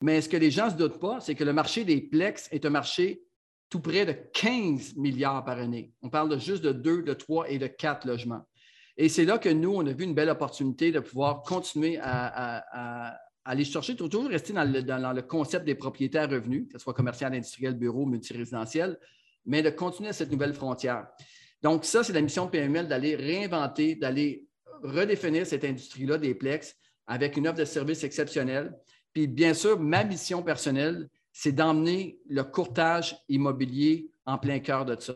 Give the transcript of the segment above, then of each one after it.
Mais ce que les gens ne se doutent pas, c'est que le marché des Plex est un marché tout près de 15 milliards par année. On parle de juste de 2, de 3 et de 4 logements. Et c'est là que nous, on a vu une belle opportunité de pouvoir continuer à, aller chercher, toujours rester dans le, concept des propriétaires revenus, que ce soit commercial, industriel, bureau, multirésidentiel, mais de continuer à cette nouvelle frontière. Donc, ça, c'est la mission de PML d'aller réinventer, d'aller redéfinir cette industrie-là des Plex avec une offre de services exceptionnelle. Puis, bien sûr, ma mission personnelle, c'est d'emmener le courtage immobilier en plein cœur de ça.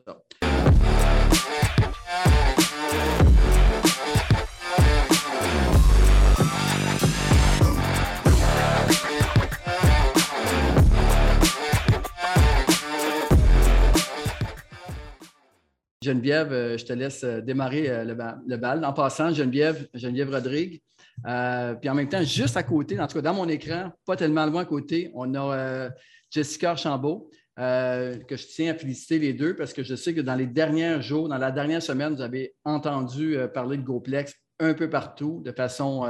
Geneviève, euh, je te laisse euh, démarrer euh, le, bal. En passant, Geneviève, Geneviève Rodrigue. Puis en même temps, juste à côté, en tout cas dans mon écran, pas tellement loin à côté, on a Jessica Archambault, que je tiens à féliciter les deux parce que je sais que dans les derniers jours, dans la dernière semaine, vous avez entendu parler de GoPlex un peu partout, de façon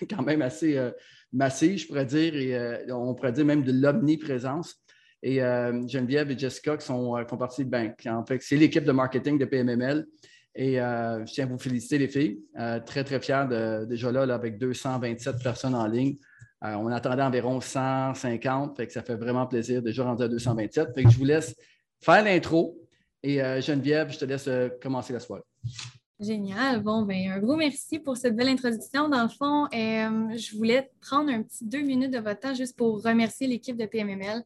quand même assez massive, je pourrais dire, et on pourrait dire même de l'omniprésence. Et euh, Geneviève et Jessica qui sont, euh, font partie de Bank. En fait, c'est l'équipe de marketing de PMML. Et euh, je tiens à vous féliciter, les filles. très, très fiers de, déjà là, avec 227 personnes en ligne. on attendait environ 150, fait que ça fait vraiment plaisir, déjà rendu à 227. Fait que je vous laisse faire l'intro. Et Geneviève, je te laisse commencer la soirée. Génial. Bon, ben, un gros merci pour cette belle introduction. Dans le fond, euh, je voulais prendre un petit deux minutes de votre temps juste pour remercier l'équipe de PMML.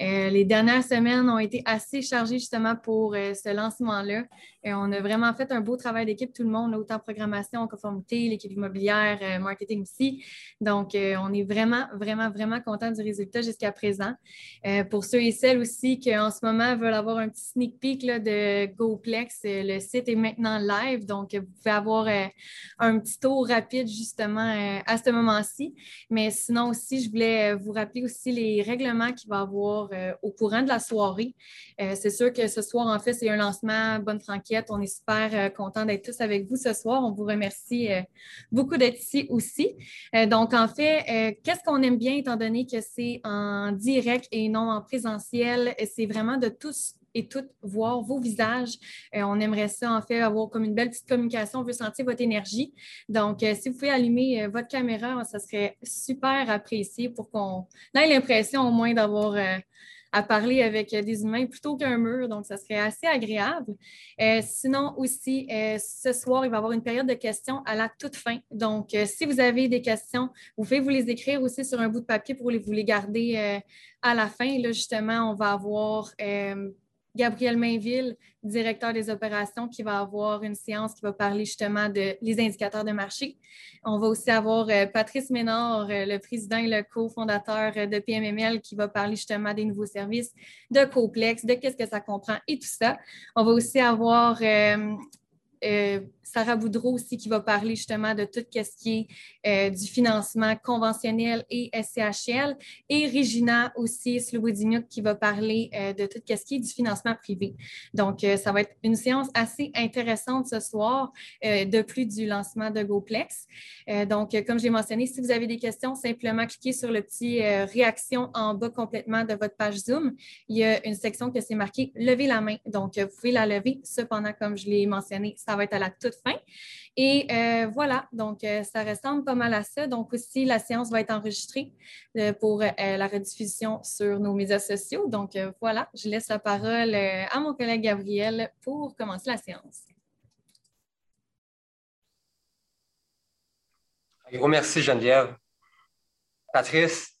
Euh, les dernières semaines ont été assez chargées justement pour euh, ce lancement-là. On a vraiment fait un beau travail d'équipe, tout le monde, autant programmation, conformité, l'équipe immobilière, marketing aussi. Donc, on est vraiment, vraiment, vraiment content du résultat jusqu'à présent. pour ceux et celles aussi qui en ce moment veulent avoir un petit sneak peek de GoPlex, le site est maintenant live. Donc, vous pouvez avoir euh, un petit tour rapide justement euh, à ce moment-ci. Mais sinon aussi, je voulais euh, vous rappeler aussi les règlements qu'il va y avoir au courant de la soirée. c'est sûr que ce soir, en fait, c'est un lancement Bonne On est super content d'être tous avec vous ce soir. On vous remercie beaucoup d'être ici aussi. donc, en fait, qu'est-ce qu'on aime bien étant donné que c'est en direct et non en présentiel? C'est vraiment de tous et toutes voir vos visages. Euh, on aimerait ça, en fait, avoir comme une belle petite communication. On veut sentir votre énergie. Donc, euh, si vous pouvez allumer euh, votre caméra, ça serait super apprécié pour qu'on ait l'impression au moins d'avoir à parler avec des humains plutôt qu'un mur. Donc, ça serait assez agréable. sinon, aussi, ce soir, il va y avoir une période de questions à la toute fin. Donc, si vous avez des questions, vous pouvez vous les écrire aussi sur un bout de papier pour vous les garder à la fin. Là, justement, on va avoir Gabriel Mainville, directeur des opérations, qui va avoir une séance qui va parler justement de les indicateurs de marché. On va aussi avoir euh, Patrice Ménard, euh, le président et le cofondateur de PMML, qui va parler justement des nouveaux services, de Coplex, de qu'est-ce que ça comprend et tout ça. On va aussi avoir euh, Sarah Boudreau aussi qui va parler justement de tout ce qui est euh, du financement conventionnel et SCHL. Et Regina aussi, Slobodiniuk, qui va parler euh, de tout ce qui est du financement privé. Donc, ça va être une séance assez intéressante ce soir, de plus du lancement de GoPlex. donc, comme j'ai mentionné, si vous avez des questions, simplement cliquez sur le petit réaction en bas complètement de votre page Zoom. Il y a une section que c'est marqué lever la main. Donc, vous pouvez la lever. Cependant, comme je l'ai mentionné, va être à la toute fin. Et euh, voilà, donc euh, ça ressemble pas mal à ça. Donc aussi, la séance va être enregistrée euh, pour la rediffusion sur nos médias sociaux. Donc voilà, je laisse la parole à mon collègue Gabriel pour commencer la séance. Un gros merci, Geneviève. Patrice,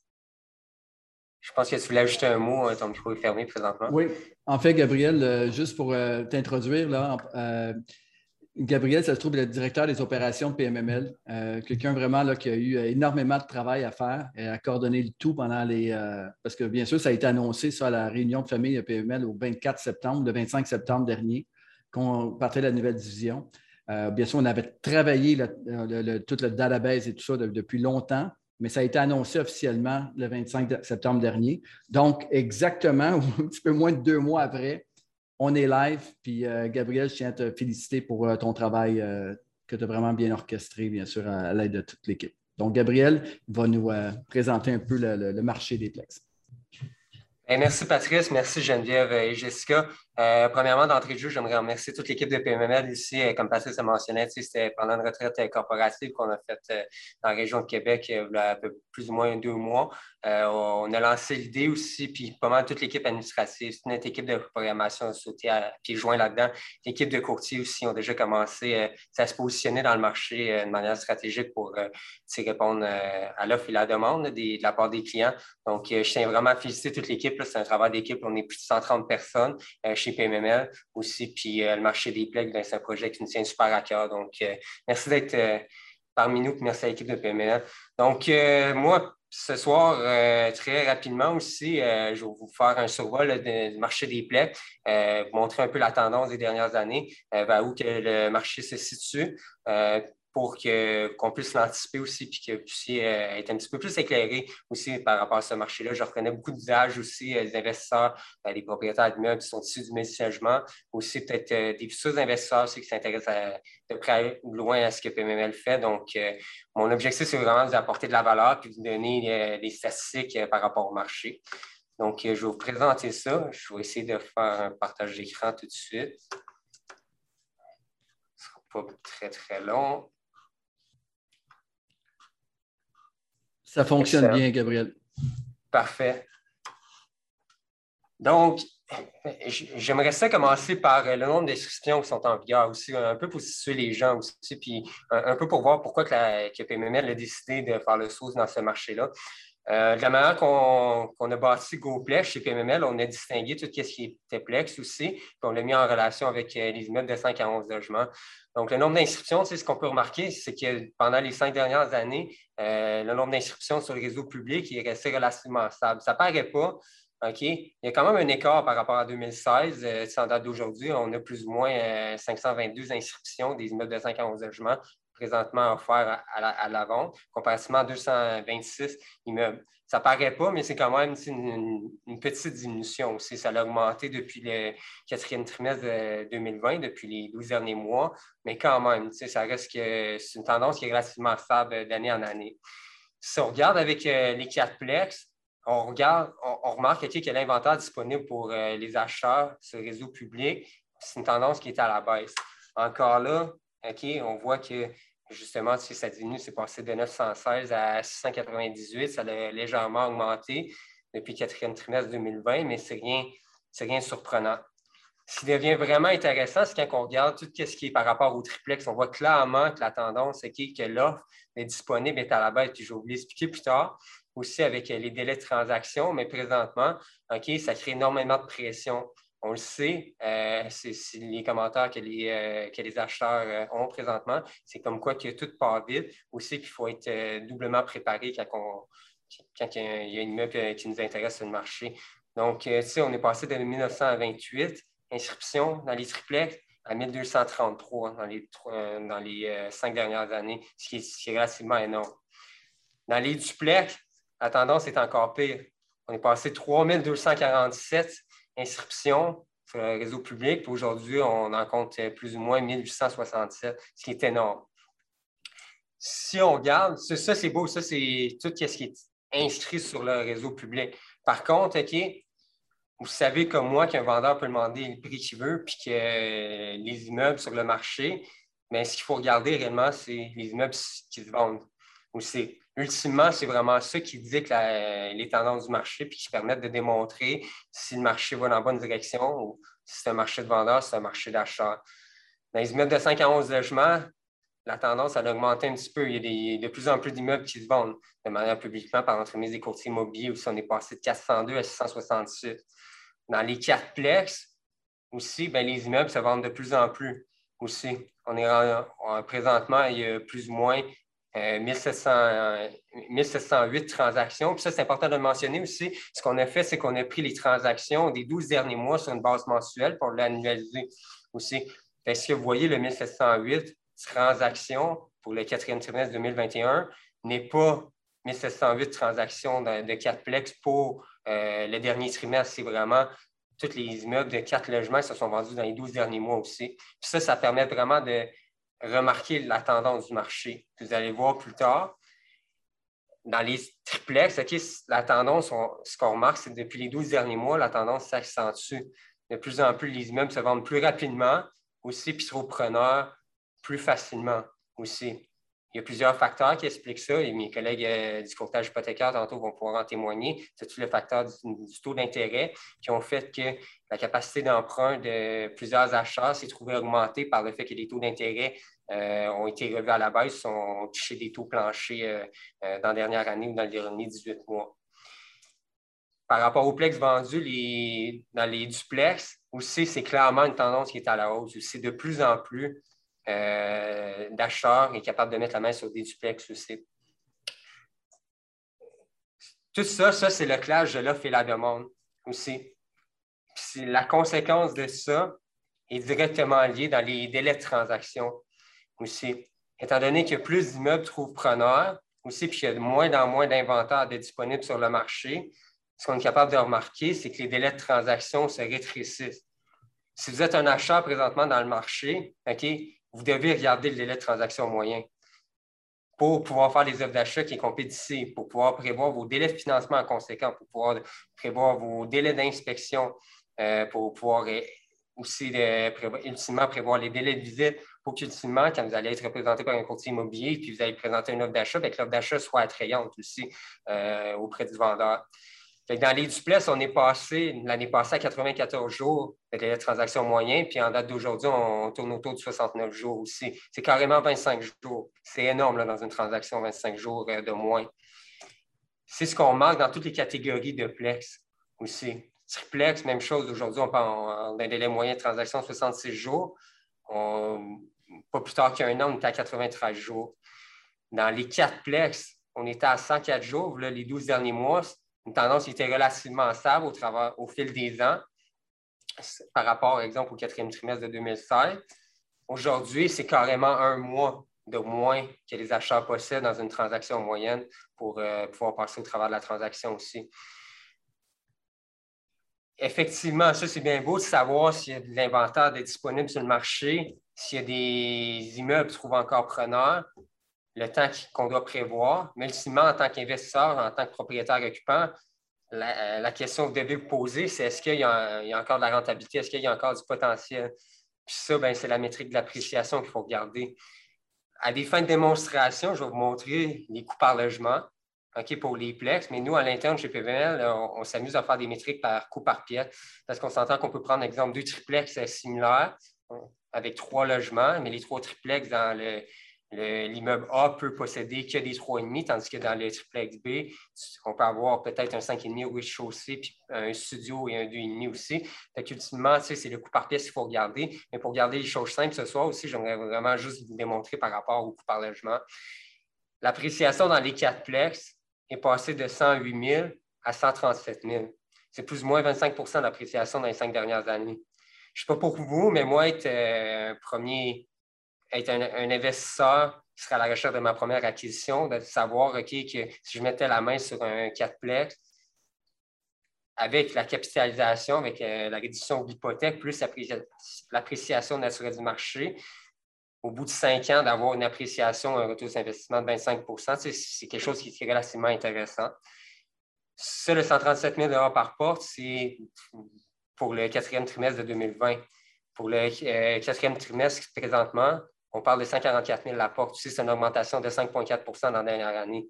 je pense que tu voulais ajouter un mot, ton micro est fermé présentement. Oui, en fait, Gabriel, juste pour t'introduire, là, Gabriel, ça se trouve, le directeur des opérations de PMML. Euh, quelqu'un vraiment là, qui a eu énormément de travail à faire et à coordonner le tout pendant les. Euh, parce que bien sûr, ça a été annoncé à la réunion de famille de PMML au 24 septembre, le 25 septembre dernier, qu'on partait de la nouvelle division. Euh, bien sûr, on avait travaillé toute le database et tout ça depuis longtemps, mais ça a été annoncé officiellement le 25 septembre dernier. Donc, exactement, un petit peu moins de deux mois après, on est live. Puis, euh, Gabriel, je tiens à te féliciter pour euh, ton travail euh, que tu as vraiment bien orchestré, bien sûr, à, l'aide de toute l'équipe. Donc, Gabriel va nous présenter un peu le, marché des plex. Ben, merci Patrice, merci Geneviève et Jessica. Euh, premièrement, d'entrée de jeu, j'aimerais remercier toute l'équipe de PMML ici. Euh, comme Patrice a mentionné, c'était pendant une retraite euh, corporative qu'on a faite dans la région de Québec il y a plus ou moins deux mois. on a lancé l'idée aussi, puis pas mal toute l'équipe administrative, notre équipe de programmation a sauté à pieds joints là-dedans. L'équipe de courtiers aussi ont déjà commencé à se positionner dans le marché de manière stratégique pour répondre à l'offre et la demande de la part des clients. Donc, je tiens vraiment à féliciter toute l'équipe. C'est un travail d'équipe. On est plus de 130 personnes PMML aussi, puis euh, le marché des plaques, ben, c'est un projet qui nous tient super à cœur. Donc, euh, merci d'être euh, parmi nous, merci à l'équipe de PMML. Donc, moi, ce soir, très rapidement aussi, je vais vous faire un survol du marché des plaies, montrer un peu la tendance des dernières années, vers où que le marché se situe pour qu'on puisse l'anticiper aussi, puis que vous puissiez euh, être un petit peu plus éclairé aussi par rapport à ce marché-là. Je reconnais beaucoup d'usages aussi, euh, des investisseurs, euh, des propriétaires d'immeubles qui sont issus du multi-logement, aussi peut-être des futurs investisseurs aussi qui s'intéressent de près ou loin à ce que PMML fait. Donc, mon objectif, c'est vraiment de vous apporter de la valeur puis de vous donner des statistiques par rapport au marché. Donc, je vais vous présenter ça. Je vais essayer de faire un partage d'écran tout de suite. Ce ne sera pas très, très long. Ça fonctionne bien, Gabriel. Parfait. Donc, j'aimerais ça commencer par le nombre d'inscriptions qui sont en vigueur aussi, un peu pour situer les gens aussi, puis un, peu pour voir pourquoi que, la, que PMML a décidé de faire le saut dans ce marché-là. Euh, de la manière qu'on a bâti GoPlex chez PMML, on a distingué tout ce qui était Plex aussi, puis on l'a mis en relation avec euh, les immeubles de 5 à 11 logements. Donc, le nombre d'inscriptions, ce qu'on peut remarquer, c'est que pendant les cinq dernières années, euh, le nombre d'inscriptions sur le réseau public est resté relativement stable. Ça ne paraît pas. OK? Il y a quand même un écart par rapport à 2016. Euh, en date d'aujourd'hui, on a plus ou moins 522 euh, inscriptions des immeubles de 5 à 11 logements présentement offerts à la, vente, comparativement à 226 immeubles. Ça paraît pas, mais c'est quand même une, petite diminution aussi. Ça a augmenté depuis le quatrième trimestre de 2020, depuis les 12 derniers mois, mais quand même, ça reste que c'est une tendance qui est relativement stable d'année en année. Si on regarde avec euh, les quatre plex, on, regarde, on, remarque a l'inventaire disponible pour euh, les acheteurs sur le réseau public. C'est une tendance qui est à la baisse. Encore là, on voit que justement, si ça diminue, c'est passé de 916 à 698. Ça a légèrement augmenté depuis le quatrième trimestre 2020, mais ce n'est rien, rien de surprenant. Ce qui devient vraiment intéressant, c'est quand on regarde tout ce qui est par rapport au triplex, on voit clairement que la tendance est que l'offre est disponible, est à la baisse, puis je vais vous l'expliquer plus tard, aussi avec les délais de transaction, mais présentement, OK, ça crée énormément de pression on le sait, euh, c'est les commentaires que les, euh, acheteurs euh, ont présentement. C'est comme quoi que tout part vite. Aussi qu'il faut être doublement préparé quand, il y a une immeuble qui nous intéresse sur le marché. Donc, on est passé de 1928 inscriptions dans les triplex à 1233 dans les, cinq dernières années, ce qui, est, ce qui est relativement énorme. Dans les duplex, la tendance est encore pire. On est passé de 3247 inscriptions sur le réseau public. Aujourd'hui, on en compte plus ou moins 1867, ce qui est énorme. Si on regarde, ça, c'est beau, ça, c'est tout ce qui est inscrit sur le réseau public. Par contre, OK, vous savez comme moi qu'un vendeur peut demander le prix qu'il veut, puis que les immeubles sur le marché, mais ce qu'il faut regarder réellement, c'est les immeubles qui se vendent. Aussi ultimement, c'est vraiment ça qui dit que les tendances du marché puis qui permettent de démontrer si le marché va dans la bonne direction ou si c'est un marché de vendeurs, si c'est un marché d'achat. Dans les immeubles de 5 à 11 logements, la tendance a augmenté un petit peu. Il y a de plus en plus d'immeubles qui se vendent de manière publiquement par l'entremise des courtiers immobiliers aussi on est passé de 402 à 668. Dans les quatre plex, aussi, ben, les immeubles se vendent de plus en plus aussi. On est présentement, il y a plus ou moins 1708 euh, transactions. Puis ça, c'est important de le mentionner aussi. Ce qu'on a fait, c'est qu'on a pris les transactions des 12 derniers mois sur une base mensuelle pour l'annualiser aussi. Est-ce que vous voyez le 1708 transactions pour le quatrième trimestre 2021 n'est pas 1708 transactions de, de plex pour euh, le dernier trimestre. C'est vraiment tous les immeubles de quatre logements qui se sont vendus dans les 12 derniers mois aussi. Puis ça, ça permet vraiment de remarquer la tendance du marché. Vous allez voir plus tard. dans les triplex, la tendance, ce qu'on remarque, c'est que depuis les 12 derniers mois, la tendance s'accentue. De plus en plus, les immeubles se vendent plus rapidement aussi, puis trouvent preneurs plus facilement aussi. Il y a plusieurs facteurs qui expliquent ça et mes collègues euh, du courtage hypothécaire tantôt vont pouvoir en témoigner. C'est tous les facteurs du, taux d'intérêt qui ont fait que la capacité d'emprunt de plusieurs achats s'est trouvée augmentée par le fait que les taux d'intérêt euh, ont été revus à la baisse, ont touché des taux planchers euh, dans la dernière année ou dans les derniers 18 mois. Par rapport aux plex vendus dans les duplex, aussi, c'est clairement une tendance qui est à la hausse. C'est de plus en plus d'acheteurs est capable de mettre la main sur des duplex aussi. Tout ça, ça, c'est le clash de l'offre et la demande aussi. la conséquence de ça est directement liée dans les délais de transaction aussi. Étant donné que plus d'immeubles trouvent preneurs aussi, puis qu'il y a de moins en moins d'inventaires disponibles sur le marché, ce qu'on est capable de remarquer, c'est que les délais de transaction se rétrécissent. Si vous êtes un acheteur présentement dans le marché, OK, vous devez regarder le délai de transaction moyen pour pouvoir faire des offres d'achat qui sont compétitives, pour pouvoir prévoir vos délais de financement en conséquent, pour pouvoir prévoir vos délais d'inspection, euh, pour pouvoir aussi prévoir, ultimement prévoir les délais de visite pour qu'ultimement, quand vous allez être représenté par un courtier immobilier puis vous allez présenter une offre d'achat, ben, que l'offre d'achat soit attrayante aussi euh, auprès du vendeur dans les duplex, on est passé l'année passée à 94 jours de délai de transaction moyen, puis en date d'aujourd'hui, on tourne autour de 69 jours aussi. C'est carrément 25 jours. C'est énorme dans une transaction, 25 jours euh, de moins. C'est ce qu'on marque dans toutes les catégories de plex aussi. Triplex, même chose. Aujourd'hui, on parle d'un délai moyen de transaction 66 jours. pas plus tard qu'un an, on était à 93 jours. Dans les quatre plex, on était à 104 jours. les 12 derniers mois, une tendance qui était relativement stable au, fil des ans par rapport, par exemple, au quatrième trimestre de 2016. Aujourd'hui, c'est carrément un mois de moins que les acheteurs possèdent dans une transaction moyenne pour euh, pouvoir passer au travers de la transaction aussi. Effectivement, ça, c'est bien beau de savoir s'il y a de l'inventaire disponible sur le marché, s'il y a des immeubles qui trouvent encore preneurs, le temps qu'on doit prévoir. Mais ultimement, en tant qu'investisseur, en tant que propriétaire occupant, la, euh, question que vous devez vous poser, c'est est-ce qu'il y, a encore de la rentabilité, est-ce qu'il y a encore du potentiel? Puis ça, ben, c'est la métrique de l'appréciation qu'il faut regarder. À des fins de démonstration, je vais vous montrer les coûts par logement pour les plex, mais nous, à l'interne chez PVL, on, s'amuse à faire des métriques par coût par pièce parce qu'on s'entend qu'on peut prendre l'exemple deux triplex similaires avec trois logements, mais les trois triplex dans le, l'immeuble A peut posséder que des 3,5, tandis que dans le triplex B, on peut avoir peut-être un 5,5 au rez-de-chaussée, puis un studio et un 2,5 aussi. Fait qu'ultimement, c'est le coût par pièce qu'il faut regarder. Mais pour regarder les choses simples ce soir aussi, j'aimerais vraiment juste vous démontrer par rapport au coût par logement. L'appréciation dans les quatre plex est passée de 108 000 à 137 000. C'est plus ou moins 25% d'appréciation dans les cinq dernières années. Je ne sais pas pour vous, mais moi, être euh, premier être un, investisseur qui serait à la recherche de ma première acquisition, de savoir OK, que si je mettais la main sur un 4 plex, avec la capitalisation, avec euh, la réduction de l'hypothèque, plus l'appréciation naturelle du marché, au bout de cinq ans, d'avoir une appréciation, un retour d'investissement de 25% c'est quelque chose qui est relativement intéressant. Ça, le 137 000 par porte, c'est pour le quatrième trimestre de 2020. Pour le euh, quatrième trimestre, présentement, on parle de 144 000 la porte. c'est une augmentation de 5,4% dans la dernière année.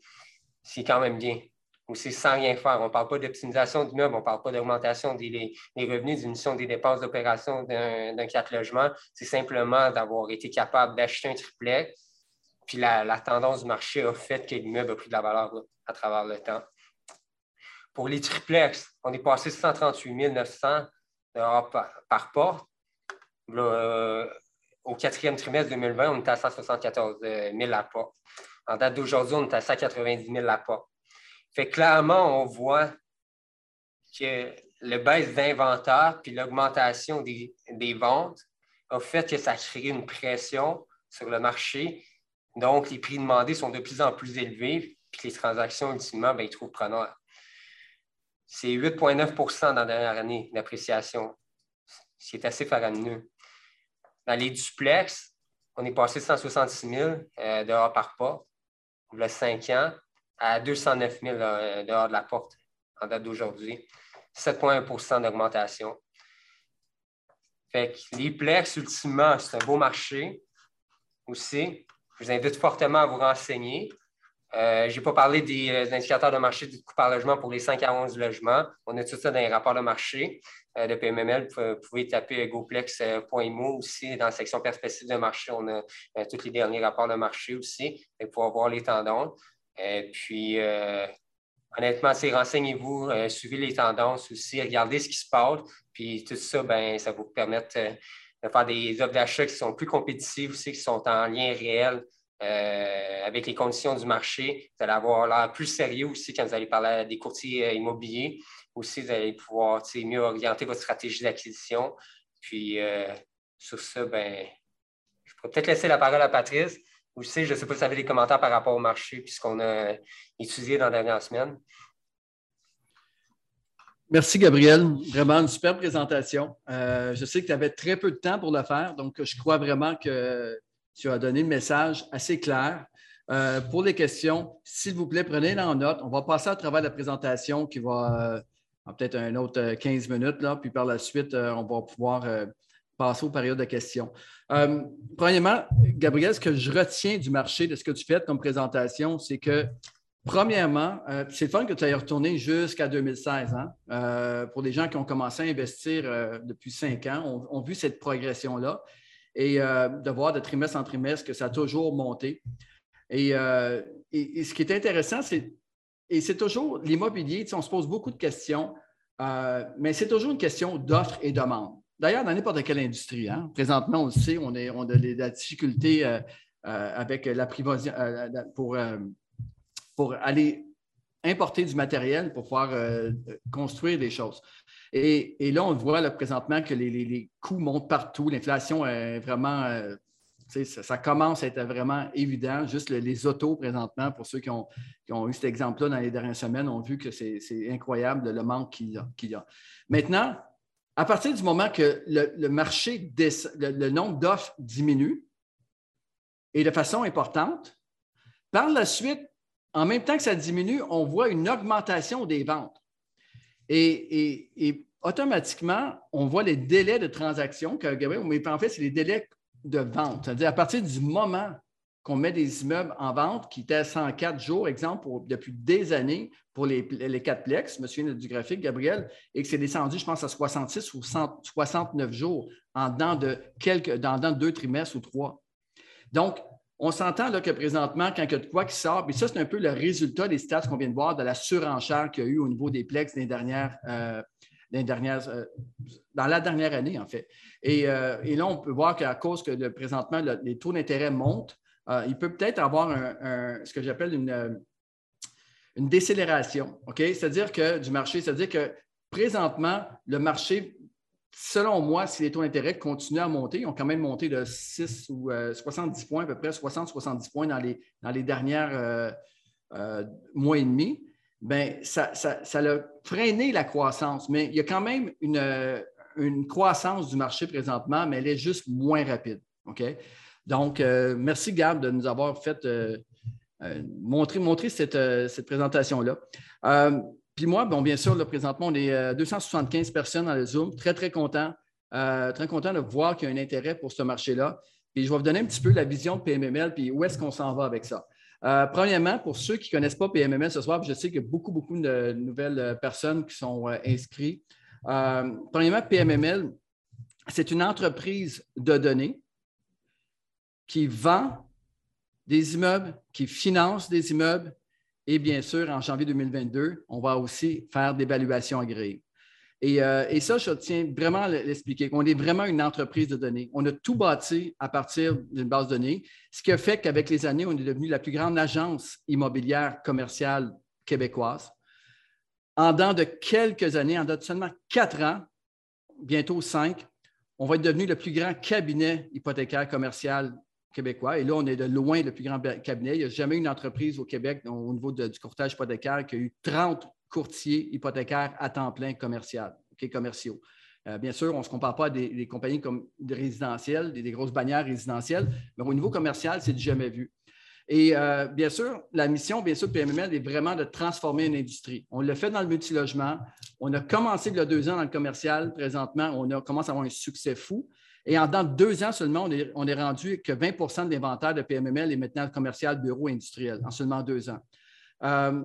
C'est quand même bien. Aussi, sans rien faire. On ne parle pas d'optimisation d'immeuble, on ne parle pas d'augmentation des, revenus, diminution des dépenses d'opération d'un quatre logements. C'est simplement d'avoir été capable d'acheter un triplet. Puis la, tendance du marché a fait que l'immeuble a pris de la valeur à travers le temps. Pour les triplex, on est passé de 138 900 par, par porte. Là, au quatrième trimestre 2020, on était à 174 000 apports. En date d'aujourd'hui, on est à 190 000 apports. Fait clairement, on voit que le baisse d'inventaire puis l'augmentation des, ventes a fait que ça crée une pression sur le marché. Donc, les prix demandés sont de plus en plus élevés, puis les transactions, ultimement, ben, ils trouvent preneur. C'est 8,9% dans la dernière année d'appréciation, ce qui est assez faramineux. Dans les duplex, on est passé de 166 000 euh, dehors par y a 5 ans, à 209 000 dehors de la porte en date d'aujourd'hui. 7,1% d'augmentation. Fait que les Plex, ultimement, c'est un beau marché aussi. Je vous invite fortement à vous renseigner. Euh, je n'ai pas parlé des, euh, indicateurs de marché du coût par logement pour les 5 à 11 logements. On a tout ça dans les rapports de marché euh, de PMML. Vous pouvez taper goplex.mo aussi. Dans la section perspective de marché, on a tous les derniers rapports de marché aussi pour pouvoir voir les tendances. Et puis, honnêtement, renseignez-vous, suivez les tendances aussi, regardez ce qui se passe. Puis tout ça, ben, ça vous permet de faire des offres d'achat qui sont plus compétitives aussi, qui sont en lien réel euh, avec les conditions du marché. Vous allez avoir l'air plus sérieux aussi quand vous allez parler des courtiers euh, immobiliers. Aussi, vous allez pouvoir mieux orienter votre stratégie d'acquisition. Puis, euh, sur ça, ben, je pourrais peut-être laisser la parole à Patrice. Aussi, je ne sais pas si vous avez des commentaires par rapport au marché puisqu'on a étudié dans la dernière semaine. Merci, Gabriel. Vraiment une super présentation. je sais que tu avais très peu de temps pour le faire, donc je crois vraiment que tu as donné le message assez clair. Euh, pour les questions, s'il vous plaît, prenez-les en note. On va passer à travers la présentation qui va euh, peut-être un autre 15 euh, minutes, là, puis par la suite, on va pouvoir passer aux périodes de questions. premièrement, Gabriel, ce que je retiens du marché, de ce que tu fais comme présentation, c'est que, premièrement, c'est le fun que tu aies retourné jusqu'à 2016. Hein. pour les gens qui ont commencé à investir depuis cinq ans, ont vu cette progression-là et euh, de voir de trimestre en trimestre que ça a toujours monté. Et, euh, ce qui est intéressant, c'est, et c'est toujours l'immobilier, on se pose beaucoup de questions, euh, mais c'est toujours une question d'offre et demande. D'ailleurs, dans n'importe quelle industrie, hein. présentement, on le sait, on, est, on a de la difficulté avec la pour, pour aller importer du matériel pour pouvoir construire des choses. Et, là, on voit présentement que les, coûts montent partout. L'inflation est vraiment, euh, ça, commence à être vraiment évident. Juste les autos présentement, pour ceux qui ont, eu cet exemple-là dans les dernières semaines, ont vu que c'est incroyable le manque qu'il y, a. Maintenant, à partir du moment que le, marché, le nombre d'offres diminue, et de façon importante, par la suite, en même temps que ça diminue, on voit une augmentation des ventes. Et, automatiquement, on voit les délais de transaction que mais en fait, c'est les délais de vente. C'est-à-dire à partir du moment qu'on met des immeubles en vente qui étaient à 104 jours, exemple, depuis des années pour les, les 4 plex, monsieur du graphique, Gabriel, et que c'est descendu, je pense, à 66 ou 69 jours en dedans de, quelques, dans, dans deux trimestres ou trois. Donc, on s'entend là, que présentement, quand il y a de quoi qui sort, puis ça, c'est un peu le résultat des stats qu'on vient de voir de la surenchère qu'il y a eu au niveau des plex des dernières, euh, euh, dans la dernière année, en fait. Euh, et, là, on peut voir qu'à cause que présentement, les taux d'intérêt montent, il peut peut-être avoir ce que j'appelle une, une décélération. C'est-à-dire que du marché, c'est-à-dire que présentement, le marché selon moi, si les taux d'intérêt continuent à monter, ils ont quand même monté de 6 ou 70 euh, points, à peu près 60-70 points dans les, dans les dernières euh, euh, mois et demi, bien, ça, ça, a freiné la croissance. Mais il y a quand même une, une, croissance du marché présentement, mais elle est juste moins rapide. Donc, merci, Gab, de nous avoir fait montrer, montrer cette, cette présentation-là. Puis moi, bon, bien sûr, là, présentement, on est 275 euh, personnes dans le Zoom. Très, très content. Euh, très content de voir qu'il y a un intérêt pour ce marché-là. Puis je vais vous donner un petit peu la vision de PMML, puis où est-ce qu'on s'en va avec ça. Euh, premièrement, pour ceux qui ne connaissent pas PMML ce soir, je sais qu'il y a beaucoup, beaucoup de nouvelles personnes qui sont inscrites. premièrement, PMML, c'est une entreprise de données qui vend des immeubles, qui finance des immeubles, et bien sûr, en janvier 2022, on va aussi faire d'évaluation agréée. Et, euh, et, ça, je tiens vraiment à l'expliquer. On est vraiment une entreprise de données. On a tout bâti à partir d'une base de données, ce qui a fait qu'avec les années, on est devenu la plus grande agence immobilière commerciale québécoise. En dans de quelques années, en de seulement quatre ans, bientôt cinq, on va être devenu le plus grand cabinet hypothécaire commercial québécois. Et là, on est de loin le plus grand cabinet. Il n'y a jamais une entreprise au Québec au niveau du courtage hypothécaire qui a eu 30 courtiers hypothécaires à temps plein commercial, commerciaux. Euh, bien sûr, on ne se compare pas à des, compagnies comme des résidentielles, des, grosses bannières résidentielles, mais au niveau commercial, c'est jamais vu. Et euh, bien sûr, la mission, bien sûr, de PMML est vraiment de transformer une industrie. On l'a fait dans le multilogement. On a commencé il y a deux ans dans le commercial. Présentement, on commence à avoir un succès fou. Et en deux ans seulement, on est, rendu que 20% de l'inventaire de PMML est maintenant commercial, bureau, industriel, en seulement deux ans. Euh,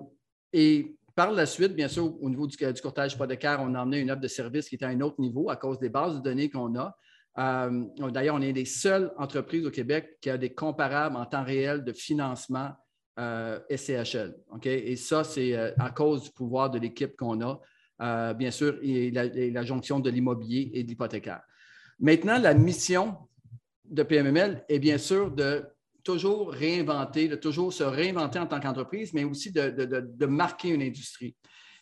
et par la suite, bien sûr, au niveau du, courtage hypothécaire, on a emmené une offre de service qui était à un autre niveau à cause des bases de données qu'on a. Euh, d'ailleurs, on est les seules entreprises au Québec qui a des comparables en temps réel de financement euh, SCHL. Et ça, c'est euh, à cause du pouvoir de l'équipe qu'on a, bien sûr, et la, jonction de l'immobilier et de l'hypothécaire. Maintenant, la mission de PMML est bien sûr de toujours réinventer, de toujours se réinventer en tant qu'entreprise, mais aussi de, marquer une industrie.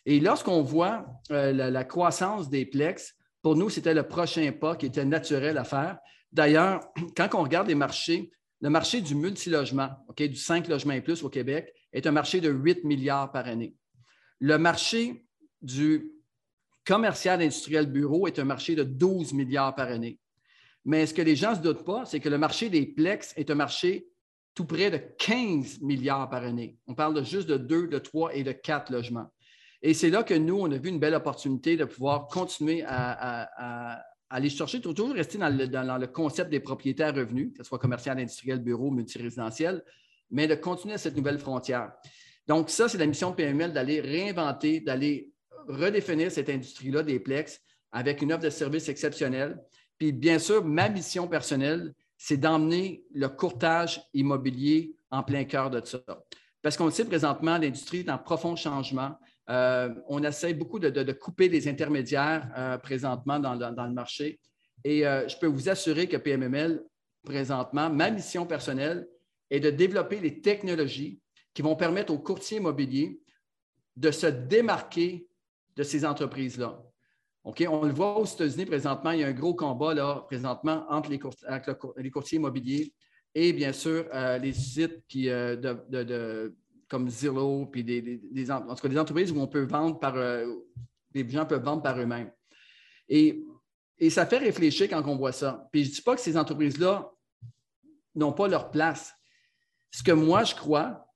Et lorsqu'on voit la, la, croissance des plex, pour nous, c'était le prochain pas qui était naturel à faire. D'ailleurs, quand on regarde les marchés, le marché du multilogement, du 5 logements et plus au Québec, est un marché de 8 milliards par année. Le marché du commercial industriel bureau est un marché de 12 milliards par année. Mais ce que les gens ne se doutent pas, c'est que le marché des plex est un marché tout près de 15 milliards par année. On parle juste de 2, de 3 et de 4 logements. Et c'est là que nous, on a vu une belle opportunité de pouvoir continuer à, aller chercher, toujours rester dans le, concept des propriétaires revenus, que ce soit commercial, industriel, bureau, multirésidentiel, mais de continuer à cette nouvelle frontière. Donc, ça, c'est la mission de PML d'aller réinventer, d'aller redéfinir cette industrie-là des plex avec une offre de services exceptionnelle. Puis, bien sûr, ma mission personnelle, c'est d'emmener le courtage immobilier en plein cœur de ça. Parce qu'on le sait présentement, l'industrie est en profond changement. Euh, on essaie beaucoup de, couper les intermédiaires euh, présentement dans, le marché. Et euh, je peux vous assurer que PMML, présentement, ma mission personnelle est de développer les technologies qui vont permettre aux courtiers immobiliers de se démarquer de ces entreprises-là. On le voit aux États-Unis présentement, il y a un gros combat là, présentement entre les, courtiers, immobiliers et bien sûr les sites qui, de comme Zillow, puis des, en tout cas, des entreprises où on peut vendre par, euh, les gens peuvent vendre par eux-mêmes. Et, et, ça fait réfléchir quand on voit ça. Puis je ne dis pas que ces entreprises-là n'ont pas leur place. Ce que moi, je crois,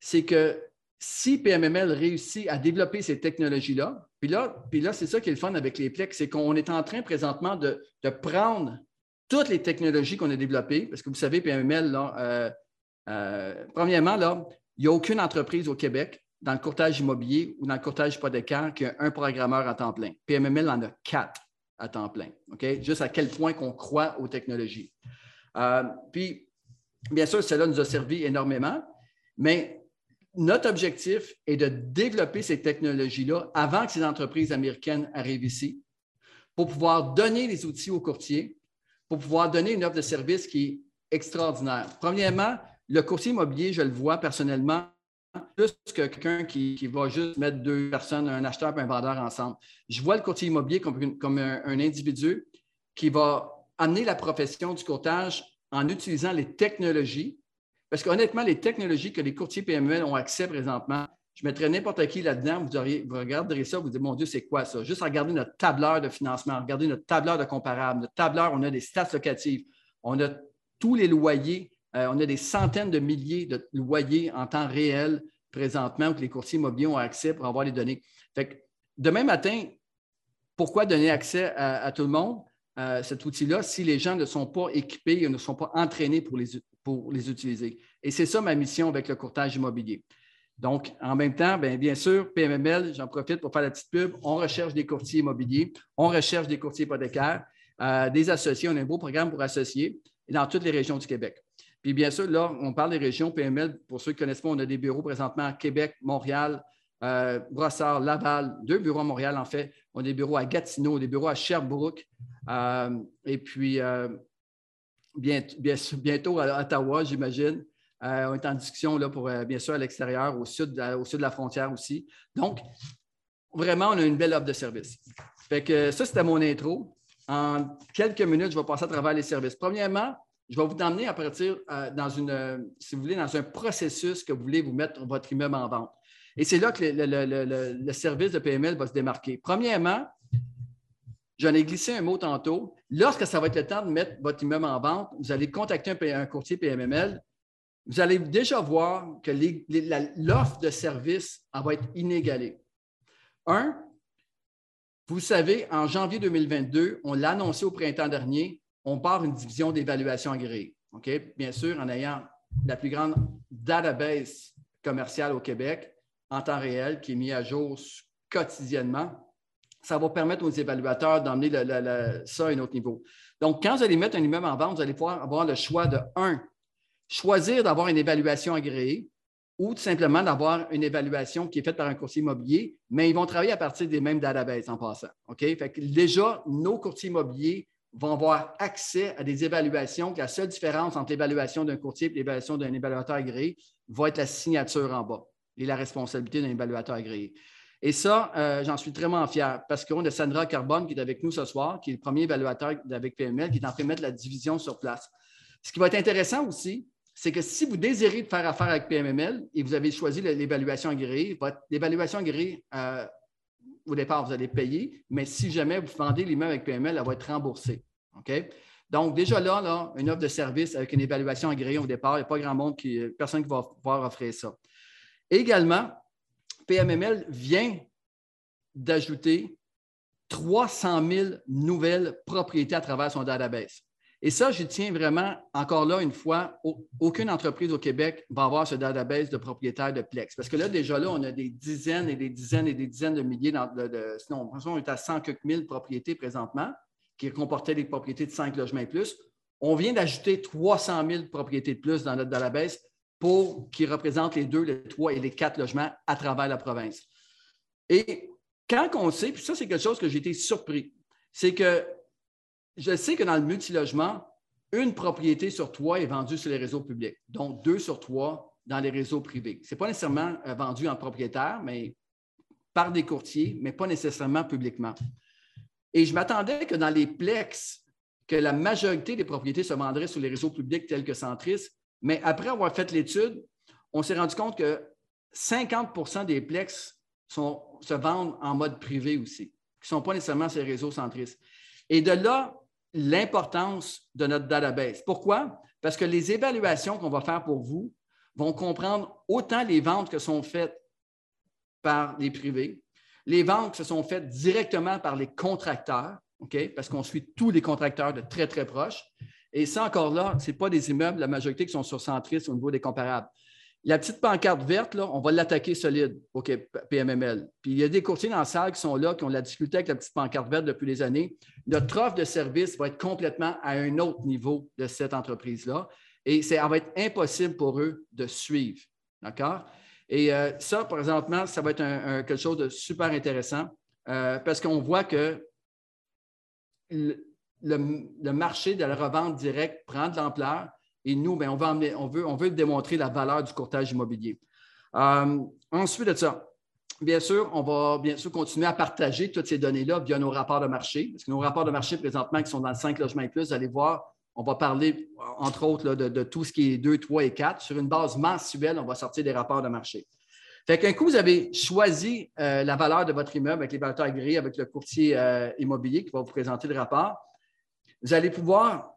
c'est que si PMML réussit à développer ces technologies-là, puis là, c'est ça qui est le fun avec les Plex, c'est qu'on est en train présentement de, prendre toutes les technologies qu'on a développées, parce que vous savez, PMML, là, euh, euh, premièrement, là, il n'y a aucune entreprise au Québec dans le courtage immobilier ou dans le courtage hypothécaire qui a un programmeur à temps plein. PMML en a quatre à temps plein. Juste à quel point qu'on croit aux technologies. Euh, puis, bien sûr, cela nous a servi énormément, mais notre objectif est de développer ces technologies-là avant que ces entreprises américaines arrivent ici pour pouvoir donner les outils aux courtiers, pour pouvoir donner une offre de service qui est extraordinaire. Premièrement, le courtier immobilier, je le vois personnellement, plus que quelqu'un qui, va juste mettre deux personnes, un acheteur et un vendeur ensemble. Je vois le courtier immobilier comme, un, individu qui va amener la profession du courtage en utilisant les technologies. Parce qu'honnêtement, les technologies que les courtiers PME ont accès présentement, je mettrais n'importe qui là-dedans, vous, vous regarderez ça, vous dites, mon Dieu, c'est quoi ça? Juste regarder notre tableur de financement, regarder notre tableur de comparable, notre tableur, on a des stats locatives, on a tous les loyers euh, on a des centaines de milliers de loyers en temps réel présentement où les courtiers immobiliers ont accès pour avoir les données. Fait demain matin, pourquoi donner accès à, tout le monde euh, cet outil-là si les gens ne sont pas équipés ne sont pas entraînés pour les, pour les utiliser? Et c'est ça ma mission avec le courtage immobilier. Donc, en même temps, bien, bien sûr, PMML, j'en profite pour faire la petite pub, on recherche des courtiers immobiliers, on recherche des courtiers hypothécaires, euh, des associés, on a un beau programme pour associer dans toutes les régions du Québec. Puis bien sûr, là, on parle des régions PML. Pour ceux qui ne connaissent pas, on a des bureaux présentement à Québec, Montréal, euh, Brossard, Laval, deux bureaux à Montréal en fait. On a des bureaux à Gatineau, des bureaux à Sherbrooke. Euh, et puis, euh, bientôt à Ottawa, j'imagine. on est en discussion pour, bien sûr, à l'extérieur, au sud, au sud de la frontière aussi. Donc, vraiment, on a une belle offre de service. Fait que ça, c'était mon intro. En quelques minutes, je vais passer à travers les services. Premièrement, je vais vous emmener à partir euh, dans une, euh, si vous voulez, dans un processus que vous voulez vous mettre votre immeuble en vente. Et c'est là que le, service de PML va se démarquer. Premièrement, j'en ai glissé un mot tantôt. Lorsque ça va être le temps de mettre votre immeuble en vente, vous allez contacter un, courtier PMML vous allez déjà voir que l'offre de service va être inégalée. Un, vous savez, en janvier 2022, on l'a annoncé au printemps dernier, on part une division d'évaluation agréée. Bien sûr, en ayant la plus grande database commerciale au Québec en temps réel qui est mise à jour quotidiennement, ça va permettre aux évaluateurs d'emmener ça à un autre niveau. Donc, quand vous allez mettre un immeuble en vente, vous allez pouvoir avoir le choix de, un, choisir d'avoir une évaluation agréée ou tout simplement d'avoir une évaluation qui est faite par un courtier immobilier, mais ils vont travailler à partir des mêmes databases en passant. OK? Fait que déjà, nos courtiers immobiliers vont avoir accès à des évaluations. La seule différence entre l'évaluation d'un courtier et l'évaluation d'un évaluateur agréé va être la signature en bas et la responsabilité d'un évaluateur agréé. Et ça, euh, j'en suis vraiment fier parce qu'on a Sandra Carbone qui est avec nous ce soir, qui est le premier évaluateur avec PML, qui est en train de mettre la division sur place. Ce qui va être intéressant aussi, c'est que si vous désirez faire affaire avec PMML et vous avez choisi l'évaluation agréée, l'évaluation agréée, euh, au départ, vous allez payer, mais si jamais vous vendez l'immeuble avec PML, elle va être remboursée. Donc, déjà là, là, une offre de service avec une évaluation agréée au départ, il n'y a pas grand monde qui, personne qui va pouvoir offrir ça. Également, PMML vient d'ajouter 300 000 nouvelles propriétés à travers son database. Et ça, je tiens vraiment, encore là, une fois, aucune entreprise au Québec va avoir ce database de propriétaires de Plex. Parce que là, déjà là, on a des dizaines et des dizaines et des dizaines de milliers. De, sinon, on est à 100 000 propriétés présentement qui comportaient des propriétés de 5 logements et plus. On vient d'ajouter 300 000 propriétés de plus dans notre database qui représentent les deux, les trois et les quatre logements à travers la province. Et quand on sait, puis ça, c'est quelque chose que j'ai été surpris, c'est que je sais que dans le multilogement, une propriété sur trois est vendue sur les réseaux publics, donc deux sur trois dans les réseaux privés. Ce n'est pas nécessairement euh, vendu en propriétaire, mais par des courtiers, mais pas nécessairement publiquement. Et je m'attendais que dans les plex, que la majorité des propriétés se vendraient sur les réseaux publics tels que Centris, mais après avoir fait l'étude, on s'est rendu compte que 50% des plex se vendent en mode privé aussi, qui ne sont pas nécessairement les réseaux centristes. Et de là, l'importance de notre database. Pourquoi? Parce que les évaluations qu'on va faire pour vous vont comprendre autant les ventes que sont faites par les privés, les ventes qui sont faites directement par les contracteurs, parce qu'on suit tous les contracteurs de très, très proches, et ça, encore là, ce n'est pas des immeubles, la majorité qui sont sur Centris au niveau des comparables. La petite pancarte verte, là, on va l'attaquer solide au PMML. Puis il y a des courtiers dans la salle qui sont là, qui ont la difficulté avec la petite pancarte verte depuis des années. Notre offre de service va être complètement à un autre niveau de cette entreprise-là. Et ça va être impossible pour eux de suivre. D'accord? Et euh, ça, exemple, ça va être quelque chose de super intéressant euh, parce qu'on voit que marché de la revente directe prend de l'ampleur et nous, ben, on, veut, on veut démontrer la valeur du courtage immobilier. Euh, ensuite de ça, bien sûr, on va bien sûr continuer à partager toutes ces données-là via nos rapports de marché. Parce que nos rapports de marché présentement qui sont dans le 5 logements et plus, vous allez voir, on va parler, entre autres, de, tout ce qui est 2, 3 et 4. Sur une base mensuelle, on va sortir des rapports de marché. Fait qu'un coup, vous avez choisi euh, la valeur de votre immeuble avec les valeurs agréés, avec le courtier euh, immobilier qui va vous présenter le rapport vous allez pouvoir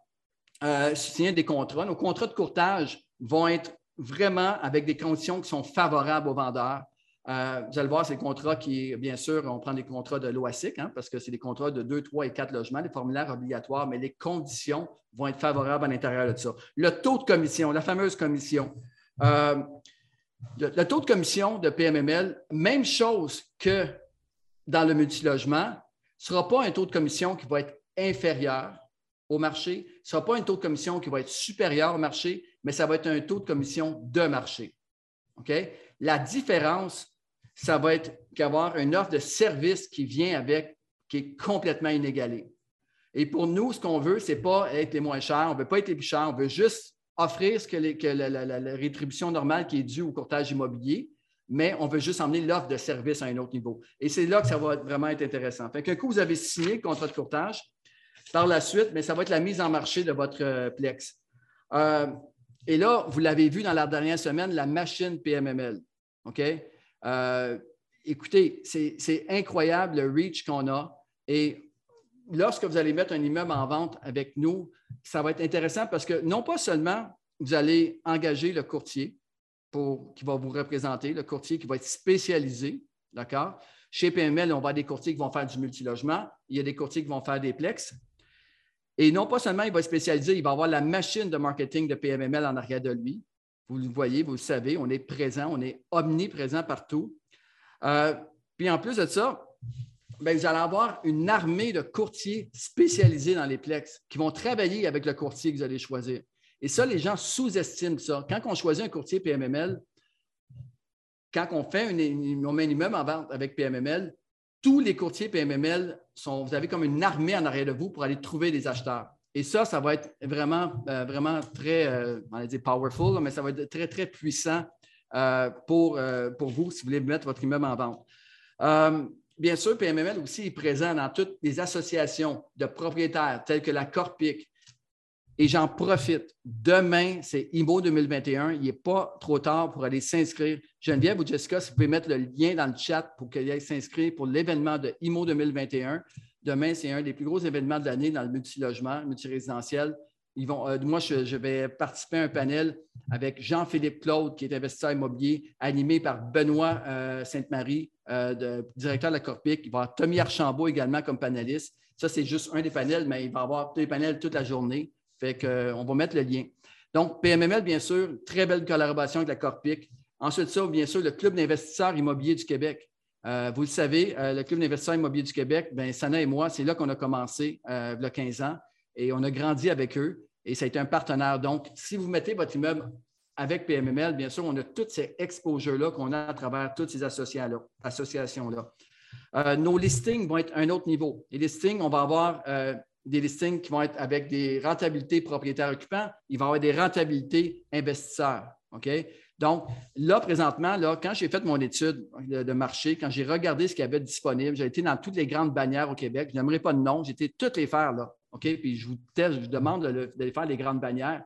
euh, signer des contrats. Nos contrats de courtage vont être vraiment avec des conditions qui sont favorables aux vendeurs. Euh, vous allez voir, c'est contrats qui, bien sûr, on prend des contrats de l'OASIC, hein, parce que c'est des contrats de 2, 3 et 4 logements, des formulaires obligatoires, mais les conditions vont être favorables à l'intérieur de ça. Le taux de commission, la fameuse commission. Euh, le, taux de commission de PMML, même chose que dans le multilogement, ne sera pas un taux de commission qui va être inférieur au marché. Ce ne sera pas un taux de commission qui va être supérieur au marché, mais ça va être un taux de commission de marché. OK? La différence, ça va être qu'avoir une offre de service qui vient avec, qui est complètement inégalée. Et pour nous, ce qu'on veut, ce n'est pas être les moins chers, on ne veut pas être les plus chers, on veut juste offrir ce que, la, rétribution normale qui est due au courtage immobilier, mais on veut juste emmener l'offre de service à un autre niveau. Et c'est là que ça va vraiment être intéressant. Fait qu'un coup, vous avez signé le contrat de courtage, par la suite, mais ça va être la mise en marché de votre euh, Plex. Euh, et là, vous l'avez vu dans la dernière semaine, la machine PMML. OK? Euh, écoutez, c'est incroyable le reach qu'on a. Et lorsque vous allez mettre un immeuble en vente avec nous, ça va être intéressant parce que non pas seulement vous allez engager le courtier pour, qui va vous représenter, le courtier qui va être spécialisé, d'accord? Chez PML, on va avoir des courtiers qui vont faire du multilogement, il y a des courtiers qui vont faire des plex. Et non pas seulement il va être spécialisé, il va avoir la machine de marketing de PMML en arrière de lui. Vous le voyez, vous le savez, on est présent, on est omniprésent partout. Euh, puis en plus de ça, ben, vous allez avoir une armée de courtiers spécialisés dans les plex qui vont travailler avec le courtier que vous allez choisir. Et ça, les gens sous-estiment ça. Quand on choisit un courtier PMML, quand on fait un immeuble en vente avec PMML, tous les courtiers PMML sont, vous avez comme une armée en arrière de vous pour aller trouver des acheteurs. Et ça, ça va être vraiment, euh, vraiment très, euh, on va dire powerful, mais ça va être très, très puissant euh, pour, pour vous si vous voulez mettre votre immeuble en vente. bien sûr, PMML aussi est présent dans toutes les associations de propriétaires telles que la Corpic, et j'en profite. Demain, c'est IMO 2021. Il n'est pas trop tard pour aller s'inscrire. Geneviève ou Jessica, si vous pouvez mettre le lien dans le chat pour qu'elle aille s'inscrire pour l'événement de IMO 2021. Demain, c'est un des plus gros événements de l'année dans le multilogement, multirésidentiel. Ils vont, euh, moi, je, vais participer à un panel avec Jean-Philippe Claude, qui est investisseur immobilier, animé par Benoît euh, Sainte-Marie, euh, directeur de la Corpic. Il va y avoir Tommy Archambault également comme panéliste. Ça, c'est juste un des panels, mais il va y avoir les panels toute la journée. Fait qu'on euh, va mettre le lien. Donc, PMML, bien sûr, très belle collaboration avec la Corpic. Ensuite, ça, bien sûr, le Club d'investisseurs immobiliers du Québec. Euh, vous le savez, euh, le Club d'investisseurs immobiliers du Québec, bien, Sana et moi, c'est là qu'on a commencé il y a 15 ans et on a grandi avec eux et ça a été un partenaire. Donc, si vous mettez votre immeuble avec PMML, bien sûr, on a toutes ces exposures-là qu'on a à travers toutes ces associations-là. nos listings vont être un autre niveau. Les listings, on va avoir des listings qui vont être avec des rentabilités propriétaires occupants, il va y avoir des rentabilités investisseurs. Donc, là, présentement, là, quand j'ai fait mon étude de, marché, quand j'ai regardé ce qu'il y avait disponible, j'ai été dans toutes les grandes bannières au Québec. Je n'aimerais pas de nom, j'ai été toutes les faire là. OK? Puis je vous, je vous demande de, faire les grandes bannières.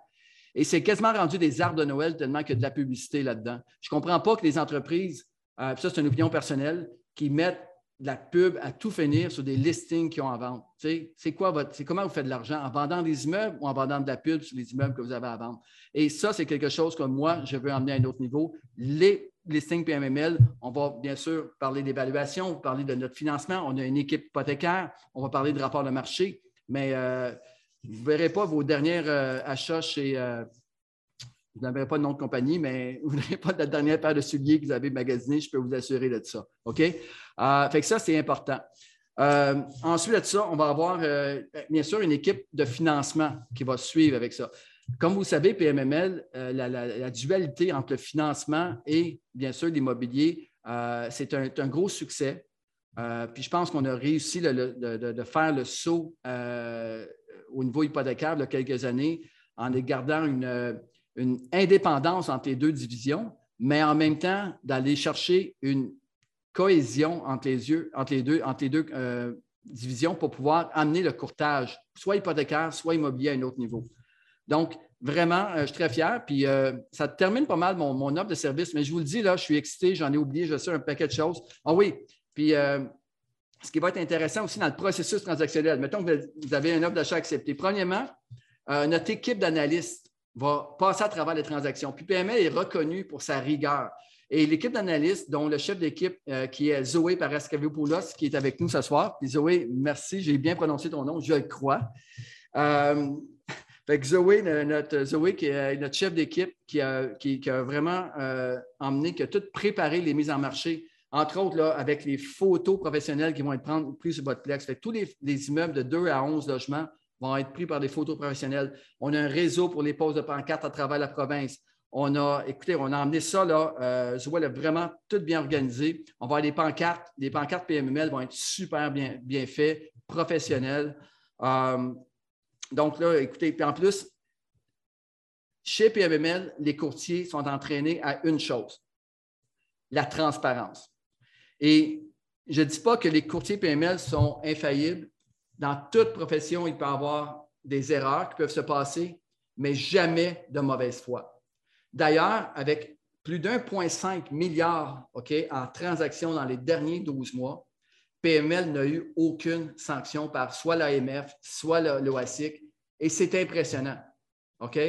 Et c'est quasiment rendu des arbres de Noël tellement qu'il y a de la publicité là-dedans. Je ne comprends pas que les entreprises, euh, ça c'est une opinion personnelle, qui mettent de la pub à tout finir sur des listings qui ont en vente. c'est quoi votre, c'est comment vous faites de l'argent? En vendant des immeubles ou en vendant de la pub sur les immeubles que vous avez à vendre? Et ça, c'est quelque chose que moi, je veux emmener à un autre niveau. Les listings PMML, on va bien sûr parler d'évaluation, parler de notre financement. On a une équipe hypothécaire, on va parler de rapport de marché, mais euh, vous ne verrez pas vos derniers euh, achats chez, euh, vous n'avez pas de nom de compagnie, mais vous n'avez pas de la dernière paire de souliers que vous avez magasiné, je peux vous assurer de ça. OK? Euh, fait que ça, c'est important. Euh, ensuite de ça, on va avoir euh, bien sûr une équipe de financement qui va suivre avec ça. Comme vous savez, PMML, la, dualité entre le financement et bien sûr l'immobilier, c'est un, gros succès. puis je pense qu'on a réussi de, faire le saut au niveau hypothécaire il y a quelques années en gardant une, une indépendance entre les deux divisions, mais en même temps d'aller chercher une cohésion entre les, yeux, entre les deux, entre les deux euh, divisions pour pouvoir amener le courtage, soit hypothécaire, soit immobilier à un autre niveau. Donc, vraiment, euh, je suis très fier. Puis, euh, ça termine pas mal mon, offre de service, mais je vous le dis, là, je suis excité, j'en ai oublié, je sais un paquet de choses. Ah oui, puis ce qui va être intéressant aussi dans le processus transactionnel, mettons que vous avez un offre d'achat accepté. Premièrement, notre équipe d'analystes va passer à travers les transactions. Puis PML est reconnu pour sa rigueur. Et l'équipe d'analystes, dont le chef d'équipe, euh, qui est Zoé Parascaviopoulos, qui est avec nous ce soir. Puis Zoé, merci, j'ai bien prononcé ton nom, je le crois. Euh, fait Zoé, notre, Zoé, qui est notre chef d'équipe, qui a, vraiment euh, emmené, qui a tout préparé les mises en marché, entre autres là, avec les photos professionnelles qui vont être prises sur votre plex. Fait tous les, les immeubles de 2 à 11 logements vont être pris par des photos professionnelles. On a un réseau pour les poses de pancartes à travers la province. On a, écoutez, on a emmené ça, là, euh, je vois vraiment tout bien organisé. On va avoir des pancartes. Les pancartes PMML vont être super bien, bien faites, professionnelles. Euh, donc là, écoutez, puis en plus, chez PMML, les courtiers sont entraînés à une chose, la transparence. Et je ne dis pas que les courtiers PML sont infaillibles, dans toute profession, il peut y avoir des erreurs qui peuvent se passer, mais jamais de mauvaise foi. D'ailleurs, avec plus d'1,5 milliard en transactions dans les derniers 12 mois, PML n'a eu aucune sanction par soit l'AMF, soit l'OASIC, et c'est impressionnant. OK?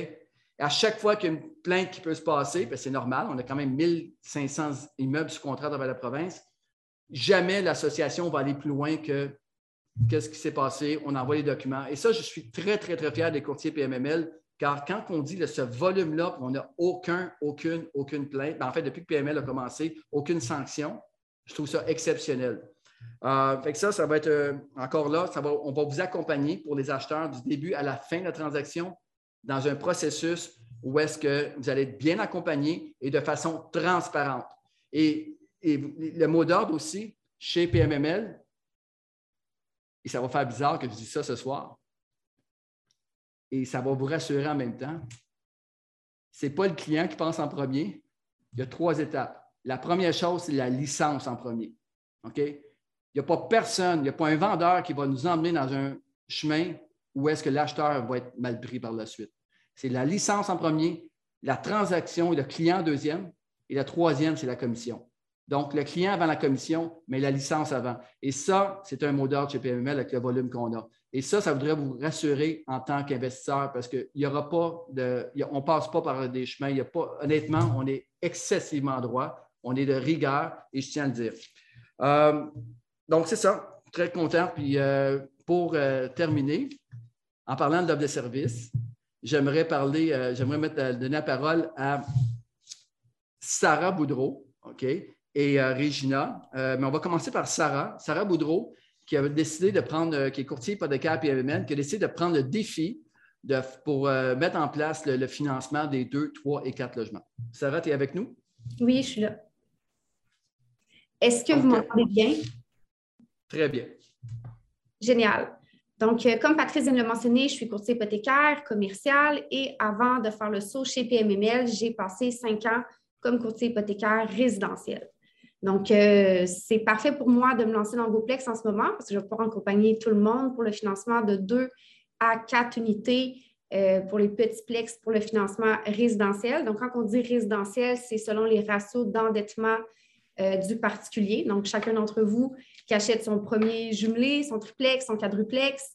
à chaque fois qu'il y a une plainte qui peut se passer, que c'est normal, on a quand même 1500 immeubles sous contrat dans la province, jamais l'association va aller plus loin que qu'est-ce qui s'est passé, on envoie les documents. Et ça, je suis très, très, très fier des courtiers PMML, car quand on dit ce volume-là, on n'a aucun, aucune, aucune plainte, ben, en fait, depuis que PML a commencé, aucune sanction, je trouve ça exceptionnel. Euh, ça, ça va être euh, encore là, on va vous accompagner pour les acheteurs du début à la fin de la transaction dans un processus où est-ce que vous allez être bien accompagné et de façon transparente. Et, le mot d'ordre aussi, chez PMML, et ça va faire bizarre que je dise ça ce soir, et ça va vous rassurer en même temps, ce n'est pas le client qui pense en premier. Il y a trois étapes. La première chose, c'est la licence en premier. OK? Il n'y a pas personne, il n'y a pas un vendeur qui va nous emmener dans un chemin où est-ce que l'acheteur va être mal pris par la suite. C'est la licence en premier, la transaction et le client deuxième, et la troisième, c'est la commission. Donc, le client avant la commission, mais la licence avant. Et ça, c'est un mot d'ordre chez PML avec le volume qu'on a. Et ça, ça voudrait vous rassurer en tant qu'investisseur parce qu'il n'y aura pas de. on ne passe pas par des chemins. Y a pas, honnêtement, on est excessivement droit. On est de rigueur et je tiens à le dire. Euh, donc, c'est ça. Très content. Puis, euh, pour euh, terminer, en parlant de l'offre de service, j'aimerais parler, j'aimerais donner la parole à Sarah Boudreau, OK, et euh, Regina. mais on va commencer par Sarah. Sarah Boudreau, qui a décidé de prendre, qui est courtier hypothécaire PMN, qui a décidé de prendre le défi de, pour mettre en place le, financement des deux, trois et quatre logements. Sarah, tu es avec nous? Oui, je suis là. Est-ce que vous m'entendez bien? Très bien. Génial. Donc, euh, comme Patrice vient de le mentionner, je suis courtier hypothécaire, commercial et avant de faire le saut chez PMML, j'ai passé cinq ans comme courtier hypothécaire résidentiel. Donc, euh, c'est parfait pour moi de me lancer dans GoPlex en ce moment parce que je vais pouvoir accompagner tout le monde pour le financement de deux à quatre unités euh, pour les petits plex pour le financement résidentiel. Donc, quand on dit résidentiel, c'est selon les ratios d'endettement du particulier. Donc, chacun d'entre vous qui achète son premier jumelé, son triplex, son quadruplex.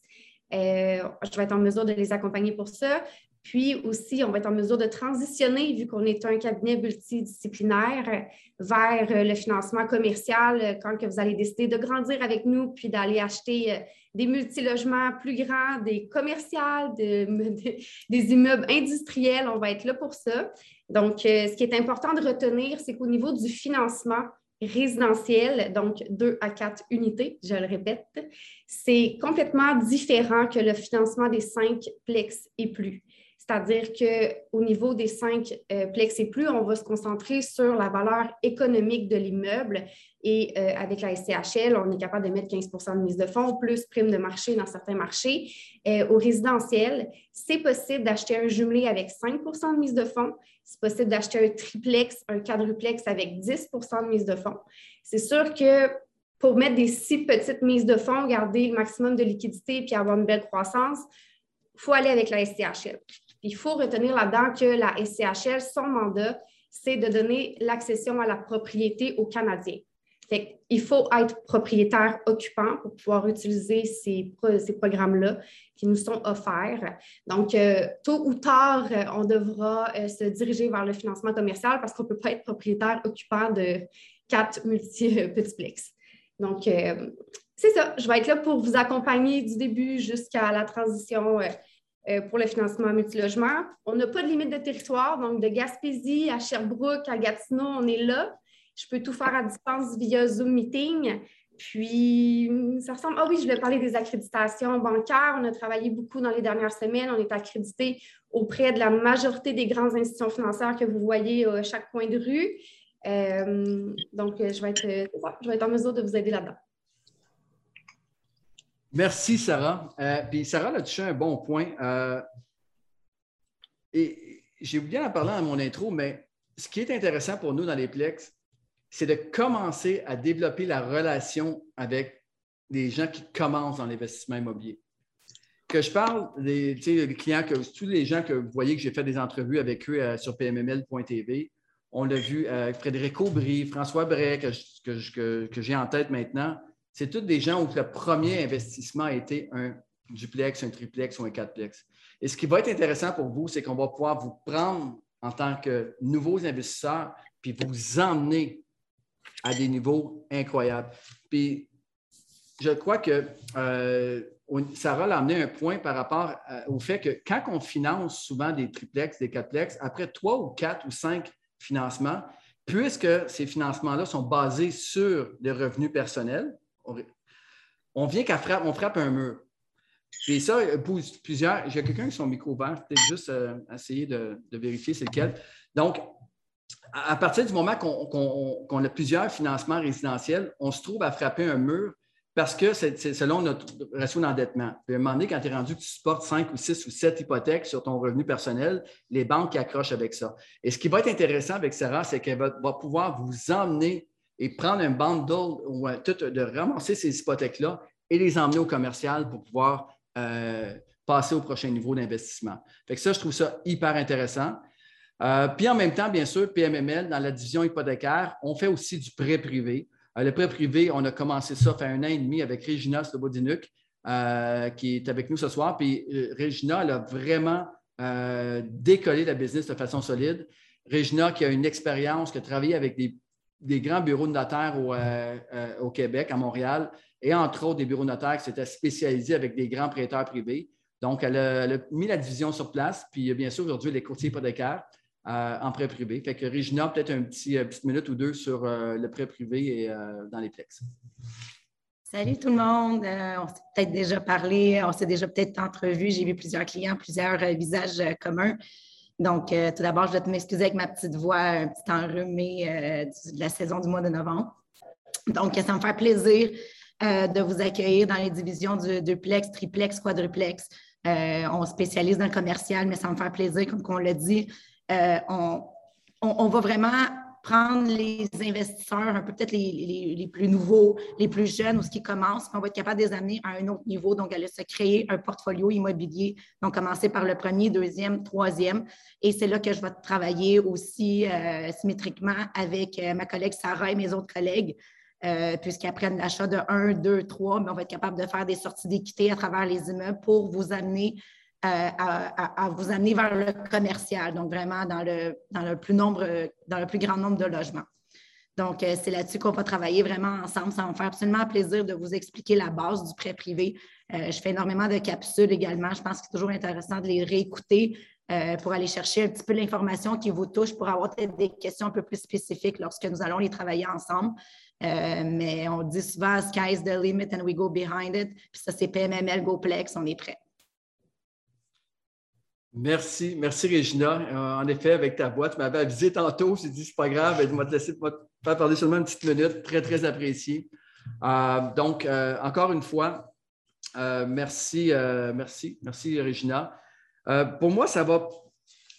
Euh, je vais être en mesure de les accompagner pour ça. Puis aussi, on va être en mesure de transitionner, vu qu'on est un cabinet multidisciplinaire, vers euh, le financement commercial euh, quand que vous allez décider de grandir avec nous, puis d'aller acheter des multilogements plus grands, des commerciales, des immeubles industriels. On va être là pour ça. Donc, ce qui est important de retenir, c'est qu'au niveau du financement, résidentiel, donc deux à quatre unités, je le répète, c'est complètement différent que le financement des cinq plex et plus. C'est-à-dire qu'au niveau des cinq euh, plex et plus, on va se concentrer sur la valeur économique de l'immeuble et euh, avec la SCHL, on est capable de mettre 15 de mise de fonds, plus prime de marché dans certains marchés. Euh, au résidentiel, c'est possible d'acheter un jumelé avec 5% de mise de fonds. C'est possible d'acheter un triplex, un quadruplex avec 10% de mise de fonds. C'est sûr que pour mettre des si petites mises de fonds, garder le maximum de liquidité et avoir une belle croissance, il faut aller avec la SCHL. Il faut retenir là-dedans que la SCHL, son mandat, c'est de donner l'accession à la propriété aux Canadiens. il faut être propriétaire occupant pour pouvoir utiliser ces, programmes-là qui nous sont offerts. Donc, euh, tôt ou tard, on devra euh, se diriger vers le financement commercial parce qu'on ne peut pas être propriétaire occupant de quatre multi-petitplex. Donc, euh, c'est ça. Je vais être là pour vous accompagner du début jusqu'à la transition pour le financement multilogement. On n'a pas de limite de territoire, donc de Gaspésie à Sherbrooke, à Gatineau, on est là. Je peux tout faire à distance via Zoom Meeting. Puis, ça ressemble. Ah oui, je voulais parler des accréditations bancaires. On a travaillé beaucoup dans les dernières semaines. On est accrédité auprès de la majorité des grandes institutions financières que vous voyez à chaque coin de rue. Euh, donc, je vais, être, je vais être en mesure de vous aider là-dedans. Merci, Sarah. Euh, puis Sarah a touché un bon point. Euh, et j'ai oublié en parler dans mon intro, mais ce qui est intéressant pour nous dans les Plex, c'est de commencer à développer la relation avec des gens qui commencent dans l'investissement immobilier. Que je parle des, clients, que, tous les gens que vous voyez que j'ai fait des entrevues avec eux euh, sur pmml.tv, on l'a vu avec Frédéric Aubry, François Bray, que j'ai en tête maintenant c'est tous des gens où le premier investissement a été un duplex, un triplex ou un quatreplex. Et ce qui va être intéressant pour vous, c'est qu'on va pouvoir vous prendre en tant que nouveaux investisseurs puis vous emmener à des niveaux incroyables. Puis je crois que Sarah l'a amené un point par rapport euh, au fait que quand on finance souvent des triplex, des quatreplex, après trois ou quatre ou cinq financements, puisque ces financements-là sont basés sur des revenus personnels, on, vient qu'à frappe, on frappe un mur. Et ça, plusieurs. J'ai quelqu'un qui son micro ouvert, peut-être juste euh, essayer de, vérifier c'est lequel. Donc, à, partir du moment qu'on a plusieurs financements résidentiels, on se trouve à frapper un mur parce que c'est selon notre ratio d'endettement. à un moment donné, quand tu es rendu que tu supportes 5 ou 6 ou 7 hypothèques sur ton revenu personnel, les banques accrochent avec ça. Et ce qui va être intéressant avec Sarah, c'est qu'elle va, pouvoir vous emmener et prendre un bundle ou de ramasser ces hypothèques-là et les emmener au commercial pour pouvoir euh, passer au prochain niveau d'investissement. Fait que ça, je trouve ça hyper intéressant. Euh, puis en même temps, bien sûr, PMML, dans la division hypothécaire, on fait aussi du prêt privé. Euh, le prêt privé, on a commencé ça fait un an et demi avec Regina Slobodinuc, euh, qui est avec nous ce soir. Puis euh, Regina, elle a vraiment décollé la business de façon solide. Regina, qui a une expérience, qui a travaillé avec des, grands bureaux de notaires au, Québec, à Montréal, et entre autres des bureaux de notaires qui s'étaient spécialisés avec des grands prêteurs privés. Donc, elle a, mis la division sur place. Puis, bien sûr, aujourd'hui, les courtiers hypothécaires. Euh, en prêt privé. Fait que Regina, peut-être un petit, petite minute ou deux sur euh, le prêt privé et euh, dans les plex. Salut tout le monde. on s'est peut-être déjà parlé, on s'est déjà peut-être entrevu. J'ai vu plusieurs clients, plusieurs visages communs. Donc, tout d'abord, je vais te m'excuser avec ma petite voix, un petit enrhumé de la saison du mois de novembre. Donc, ça me fait plaisir de vous accueillir dans les divisions du duplex, triplex, quadruplex. on spécialise dans le commercial, mais ça me fait plaisir, comme on l'a dit, euh, on, va vraiment prendre les investisseurs, un peu peut-être les, plus nouveaux, les plus jeunes ou ce qui commencent, on va être capable de les amener à un autre niveau. Donc, aller se créer un portfolio immobilier. Donc, commencer par le premier, deuxième, troisième. Et c'est là que je vais travailler aussi euh, symétriquement avec euh, ma collègue Sarah et mes autres collègues. puisqu'ils apprennent l'achat de 1, 2, 3, mais on va être capable de faire des sorties d'équité à travers les immeubles pour vous amener euh, à, vous amener vers le commercial, donc vraiment dans le, dans le, plus, nombre, dans le plus grand nombre de logements. Donc, euh, c'est là-dessus qu'on va travailler vraiment ensemble. Ça va me faire absolument plaisir de vous expliquer la base du prêt privé. Euh, je fais énormément de capsules également. Je pense que c'est toujours intéressant de les réécouter pour aller chercher un petit peu l'information qui vous touche, pour avoir peut-être des questions un peu plus spécifiques lorsque nous allons les travailler ensemble. mais on dit souvent, sky's the limit and we go behind it. Puis ça, c'est PMML GoPlex, on est prêt. Merci, merci Régina. Euh, en effet, avec ta boîte, tu m'avais avisé tantôt, j'ai dit c'est pas grave, je vais te laisser faire parler seulement une petite minute, très, très apprécié. Euh, donc, euh, encore une fois, merci, merci, merci Régina. pour moi, ça va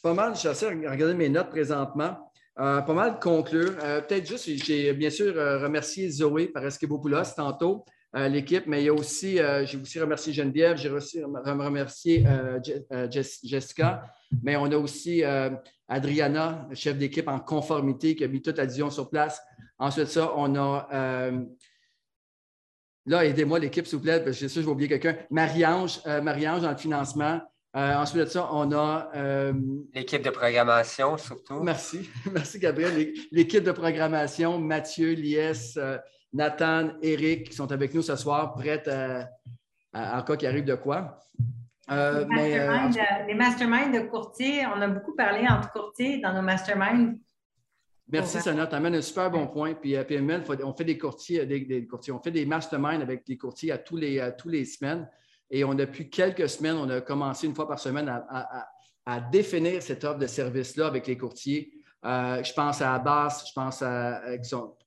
pas mal, j'essaie de regarder mes notes présentement, pas mal conclure. Peut-être juste, j'ai bien sûr remercié Zoé par Esquibopoulos tantôt. Euh, l'équipe, mais il y a aussi, euh, j'ai aussi remercié Geneviève, j'ai aussi remercié euh, Jessica, mais on a aussi Adriana, chef d'équipe en conformité, qui a mis toute la vision sur place. Ensuite, ça, on a. là, aidez-moi l'équipe, s'il vous plaît, parce que je sais, je vais oublier quelqu'un. Marie-Ange, Marie-Ange dans le financement. ensuite de ça, on a. L'équipe de programmation, surtout. Merci. Merci, Gabriel. L'équipe de programmation, Mathieu, Lies, Nathan, Eric qui sont avec nous ce soir, prêts à, en cas qu'il arrive de quoi. Euh, les, euh, euh, masterminds, de courtiers, on a beaucoup parlé entre courtiers dans nos masterminds. Merci, Sonia. Tu amènes un super bon point. Puis à PML, on fait des courtiers, des, courtiers, on fait des masterminds avec des courtiers à tous les, tous les semaines. Et on, depuis quelques semaines, on a commencé une fois par semaine à, à définir cette offre de service-là avec les courtiers euh, je pense à Abbas, je pense à,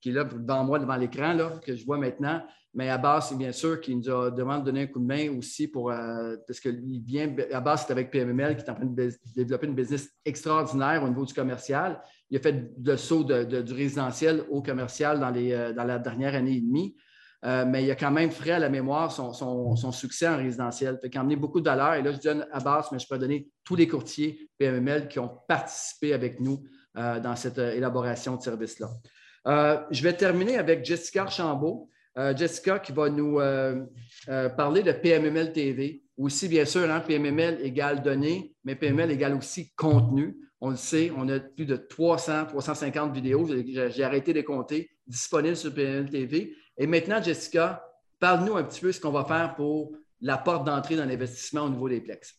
qui, est là devant moi, devant l'écran, que je vois maintenant. Mais Abbas, bien sûr, qui nous a demandé de donner un coup de main aussi pour. Euh, parce qu'il vient. Abbas, c'est avec PMML qui est en train de développer une business extraordinaire au niveau du commercial. Il a fait le saut du résidentiel au commercial dans, les, euh, dans la dernière année et demie. mais il a quand même frais à la mémoire son, succès en résidentiel. Il a emmené beaucoup de valeur. Et là, je donne à Abbas, mais je peux donner tous les courtiers PMML qui ont participé avec nous dans cette euh, élaboration de service-là. Euh, je vais terminer avec Jessica Archambault. Jessica qui va nous parler de PMML TV. Aussi, bien sûr, hein, PMML égale données, mais PMML égale aussi contenu. On le sait, on a plus de 300, 350 vidéos, j'ai arrêté de compter, disponibles sur PMML TV. Et maintenant, Jessica, parle-nous un petit peu ce qu'on va faire pour la porte d'entrée dans l'investissement au niveau des Plex.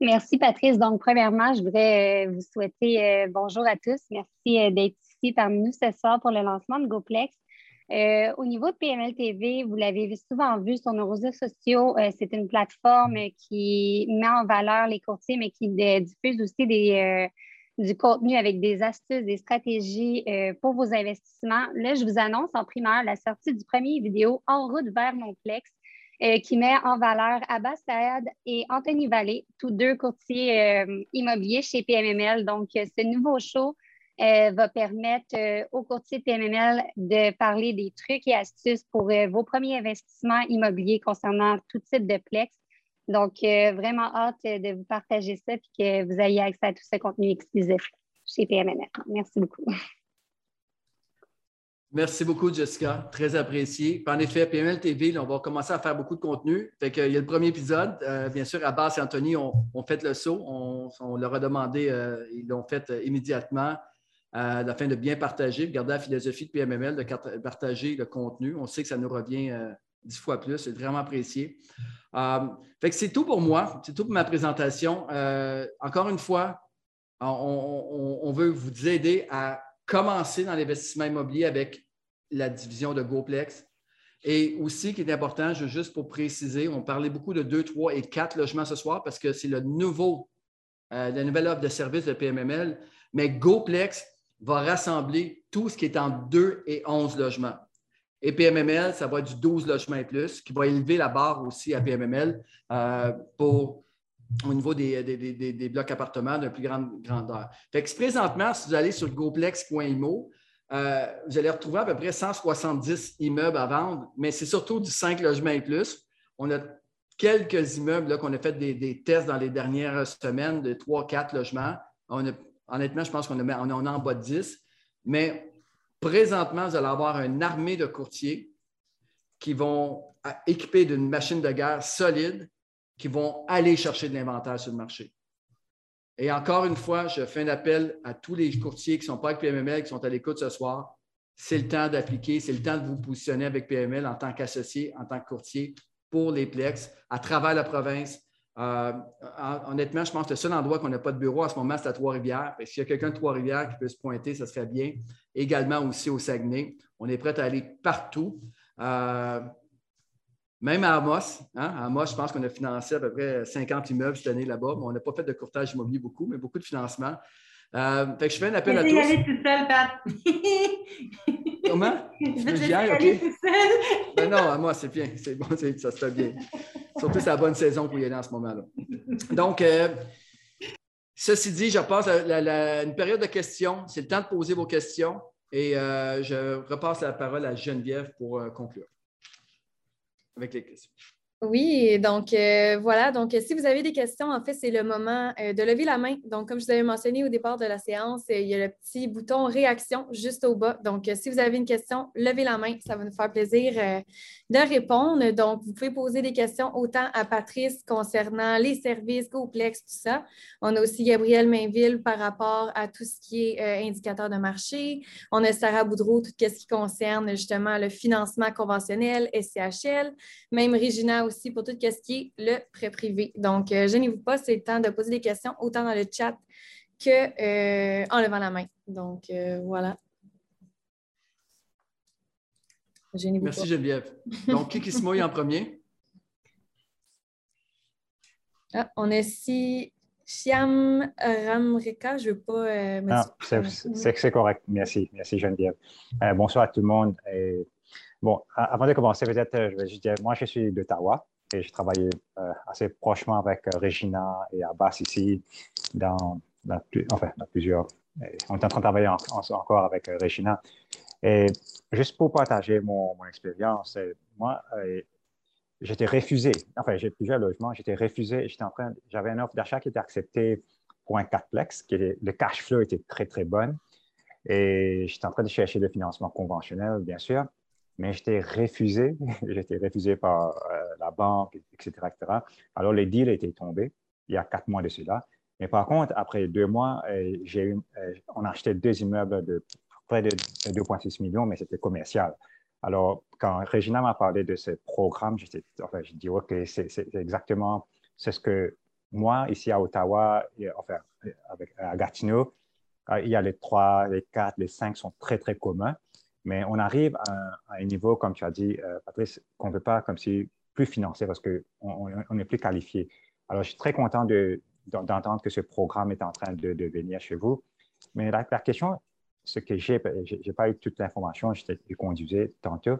Merci, Patrice. Donc, premièrement, je voudrais euh, vous souhaiter euh, bonjour à tous. Merci euh, d'être ici parmi nous ce soir pour le lancement de GoPlex. au niveau de PML TV, vous l'avez souvent vu sur nos réseaux sociaux, c'est une plateforme qui met en valeur les courtiers, mais qui diffuse aussi du contenu avec des astuces, des stratégies pour vos investissements. Là, je vous annonce en primaire la sortie du premier vidéo En route vers mon Plex euh, qui met en valeur Abbas Saad et Anthony Vallée, tous deux courtiers euh, immobiliers chez PMML. Donc, euh, ce nouveau show va permettre aux courtiers PMML de parler des trucs et astuces pour vos premiers investissements immobiliers concernant tout type de plex. Donc, vraiment hâte de vous partager ça et que vous ayez accès à tout ce contenu exclusif chez PMML. Merci beaucoup. Merci beaucoup, Jessica. Très apprécié. En effet, PML TV, on va commencer à faire beaucoup de contenu. Fait il y a le premier épisode. Euh, bien sûr, Abbas et Anthony ont, fait le saut. On, leur a demandé, euh, ils l'ont fait euh, immédiatement afin de bien partager, de garder la philosophie de PMML, de partager le contenu. On sait que ça nous revient dix fois plus. C'est vraiment apprécié. fait c'est tout pour moi. C'est tout pour ma présentation. encore une fois, on veut vous aider à commencer dans l'investissement immobilier avec la division de GoPlex. Et aussi, qui est important, juste pour préciser, on parlait beaucoup de 2, 3 et 4 logements ce soir parce que c'est le nouveau, euh, la nouvelle offre de service de PMML. Mais GoPlex va rassembler tout ce qui est en 2 et 11 logements. Et PMML, ça va être du 12 logements et plus, qui va élever la barre aussi à PMML euh, pour au niveau des, blocs appartements d'une plus grande grandeur. Fait que présentement, si vous allez sur goplex.imo, euh, vous allez retrouver à peu près 170 immeubles à vendre, mais c'est surtout du 5 logements et plus. On a quelques immeubles qu'on a fait des, tests dans les dernières semaines de 3-4 logements. honnêtement, je pense qu'on on a en bas de 10. Mais présentement, vous allez avoir une armée de courtiers qui vont équiper d'une machine de guerre solide qui vont aller chercher de l'inventaire sur le marché. Et encore une fois, je fais un appel à tous les courtiers qui ne sont pas avec PMML, qui sont à l'écoute ce soir. C'est le temps d'appliquer, c'est le temps de vous positionner avec PML en tant qu'associé, en tant que courtier pour les Plex à travers la province. Euh, honnêtement, je pense que le seul endroit qu'on n'a pas de bureau à ce moment, c'est à Trois-Rivières. S'il y a quelqu'un de Trois-Rivières qui peut se pointer, ça serait bien. Également aussi au Saguenay. On est prêt à aller partout. Euh, même à Amos, hein, à Amos, je pense qu'on a financé à peu près 50 immeubles cette année là-bas. on n'a pas fait de courtage immobilier beaucoup, mais beaucoup de financement. Euh, fait que je fais un appel à tous. Je vais y aller tout seul, Pat. Comment? Je vais y aller tout seul. Ben non, à moi, c'est bien. C'est bon, ça se fait bien. Surtout, c'est la bonne saison pour y aller en ce moment-là. Donc, euh, ceci dit, je passe à une période de questions. C'est le temps de poser vos questions et euh, je repasse la parole à Geneviève pour conclure avec les questions. Oui, donc euh, voilà. Donc, si vous avez des questions, en fait, c'est le moment euh, de lever la main. Donc, comme je vous avais mentionné au départ de la séance, euh, il y a le petit bouton réaction juste au bas. Donc, si vous avez une question, levez la main. Ça va nous faire plaisir de répondre. Donc, vous pouvez poser des questions autant à Patrice concernant les services, GoPlex, tout ça. On a aussi Gabriel Mainville par rapport à tout ce qui est indicateur de marché. On a Sarah Boudreau, tout ce qui concerne justement le financement conventionnel, SCHL. Même Regina aussi pour tout ce qui est le prêt privé. Donc, euh, gênez-vous pas, c'est le temps de poser des questions autant dans le chat qu'en euh, levant la main. Donc, euh, voilà. Merci Geneviève. Donc, qui, qui se mouille en premier? Ah, on a ici Chiam Ramreka. Je ne veux pas. c'est correct. Merci. Merci Geneviève. bonsoir à tout le monde. Bon, avant de commencer, peut-être, euh, je vais juste dire, moi, je suis d'Ottawa et je travaille euh, assez prochement avec euh, Regina et Abbas ici, dans, enfin, dans plusieurs. On est en train de travailler encore avec Regina. Et juste pour partager mon, expérience, moi, j'étais refusé. Enfin, j'ai plusieurs logements, j'étais refusé. J'étais en train, j'avais une offre d'achat qui était acceptée pour un quatreplex, qui le cash flow était très, très bon. Et j'étais en train de chercher le financement conventionnel, bien sûr. mais j'étais refusé. j'étais refusé par euh, la banque, etc., etc. Alors, le deal était tombé il y a quatre mois de cela. Mais par contre, après deux mois, euh, j'ai euh, on a acheté deux immeubles de près de 2,6 millions, mais c'était commercial. Alors, quand Regina m'a parlé de ce programme, enfin, je dis, OK, c'est exactement ce que moi, ici à Ottawa, enfin, avec, à Gatineau, il y a les trois, les quatre, les cinq sont très, très communs. Mais on arrive à, un niveau, comme tu as dit, euh, Patrice, qu'on ne peut pas comme si plus financer parce qu'on n'est plus qualifié. Alors, je suis très content d'entendre que ce programme est en train de, venir chez vous. Mais la, question, ce que j'ai, je n'ai pas eu toute l'information, je conduisé tantôt.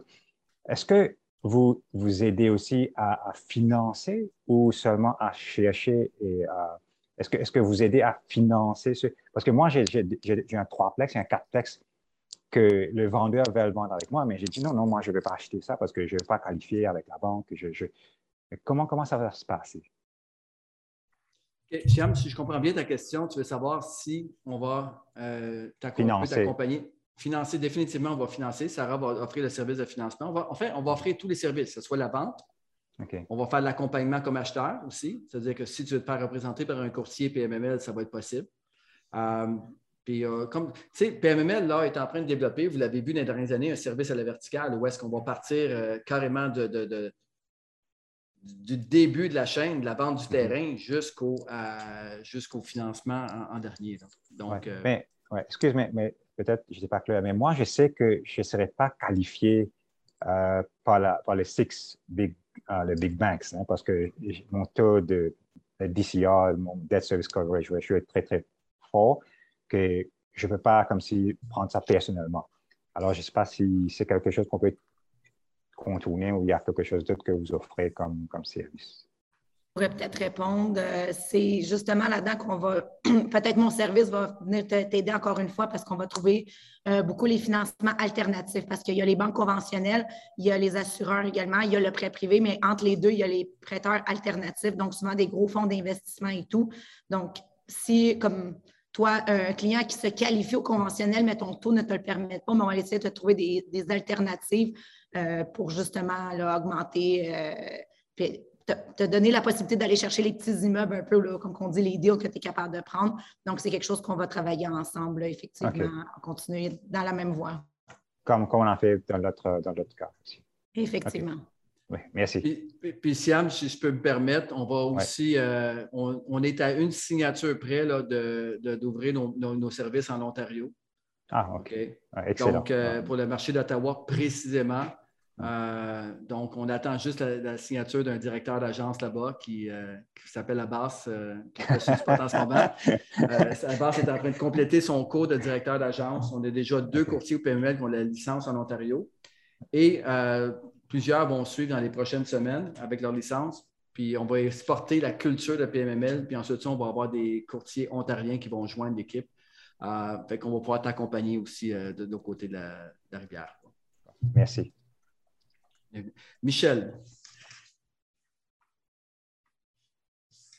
Est-ce que vous vous aidez aussi à, financer ou seulement à chercher et à. Est-ce que, est que vous aidez à financer ce. Parce que moi, j'ai un trois-plex et un quatre-plex que le vendeur veut le vendre avec moi, mais j'ai dit non, non, moi, je ne vais pas acheter ça parce que je ne vais pas qualifier avec la banque. Je, Comment, comment ça va se passer? Okay. si je comprends bien ta question, tu veux savoir si on va euh, t'accompagner. Financer, définitivement, on va financer. Sarah va offrir le service de financement. On va, enfin, on va offrir tous les services, que ce soit la vente. On va faire l'accompagnement comme acheteur aussi. C'est-à-dire que si tu veux te faire représenter par un courtier PMML, ça va être possible. Euh, puis, euh, comme, tu sais, PMML, là, est en train de développer, vous l'avez vu dans les dernières années, un service à la verticale où est-ce qu'on va partir euh, carrément de, du début de la chaîne, de la vente du mhm. terrain jusqu'au jusqu'au financement en, dernier. Donc, ouais, mais, excuse-moi, mais peut-être je n'étais pas clair, mais moi, je sais que je ne serais pas qualifié par, la, par les six big, les big banks hein, parce que mon taux de, DCR, mon debt service coverage je suis très, très fort que je ne peux pas comme si prendre ça personnellement. Alors, je ne sais pas si c'est quelque chose qu'on peut contourner ou il y a quelque chose d'autre que vous offrez comme, comme service? Je pourrais peut-être répondre. Euh, c'est justement là-dedans qu'on va, peut-être mon service va venir t'aider encore une fois parce qu'on va trouver euh, beaucoup les financements alternatifs parce qu'il y a les banques conventionnelles, il y a les assureurs également, il y a le prêt privé, mais entre les deux, il y a les prêteurs alternatifs, donc souvent des gros fonds d'investissement et tout. Donc, si, comme toi, un client qui se qualifie au conventionnel, mais ton taux ne te le permet pas, mais on va essayer de trouver des, alternatives euh, pour justement augmenter, euh, te, donner la possibilité d'aller chercher les petits immeubles un peu, comme on dit, les deals que tu es capable de prendre. Donc, c'est quelque chose qu'on va travailler ensemble, effectivement, continuer dans la même voie. Comme, on en fait dans l'autre dans cas aussi. Effectivement. Oui, merci. Puis, Siam, si je peux me permettre, on va aussi, euh, on, est à une signature près d'ouvrir nos, services en Ontario. Ah, OK. excellent. Donc, euh, pour le marché d'Ottawa précisément. Euh, donc, on attend juste la, signature d'un directeur d'agence là-bas qui, s'appelle Abbas, qui est en ce moment. Abbas est en train de compléter son cours de directeur d'agence. On a déjà deux courtiers au PML qui ont la licence en Ontario. Et Plusieurs vont suivre dans les prochaines semaines avec leur licence. Puis on va exporter la culture de PMML. Puis ensuite, on va avoir des courtiers ontariens qui vont joindre l'équipe. Euh, fait qu'on va pouvoir t'accompagner aussi euh, de l'autre côté de la, rivière. Merci. Michel.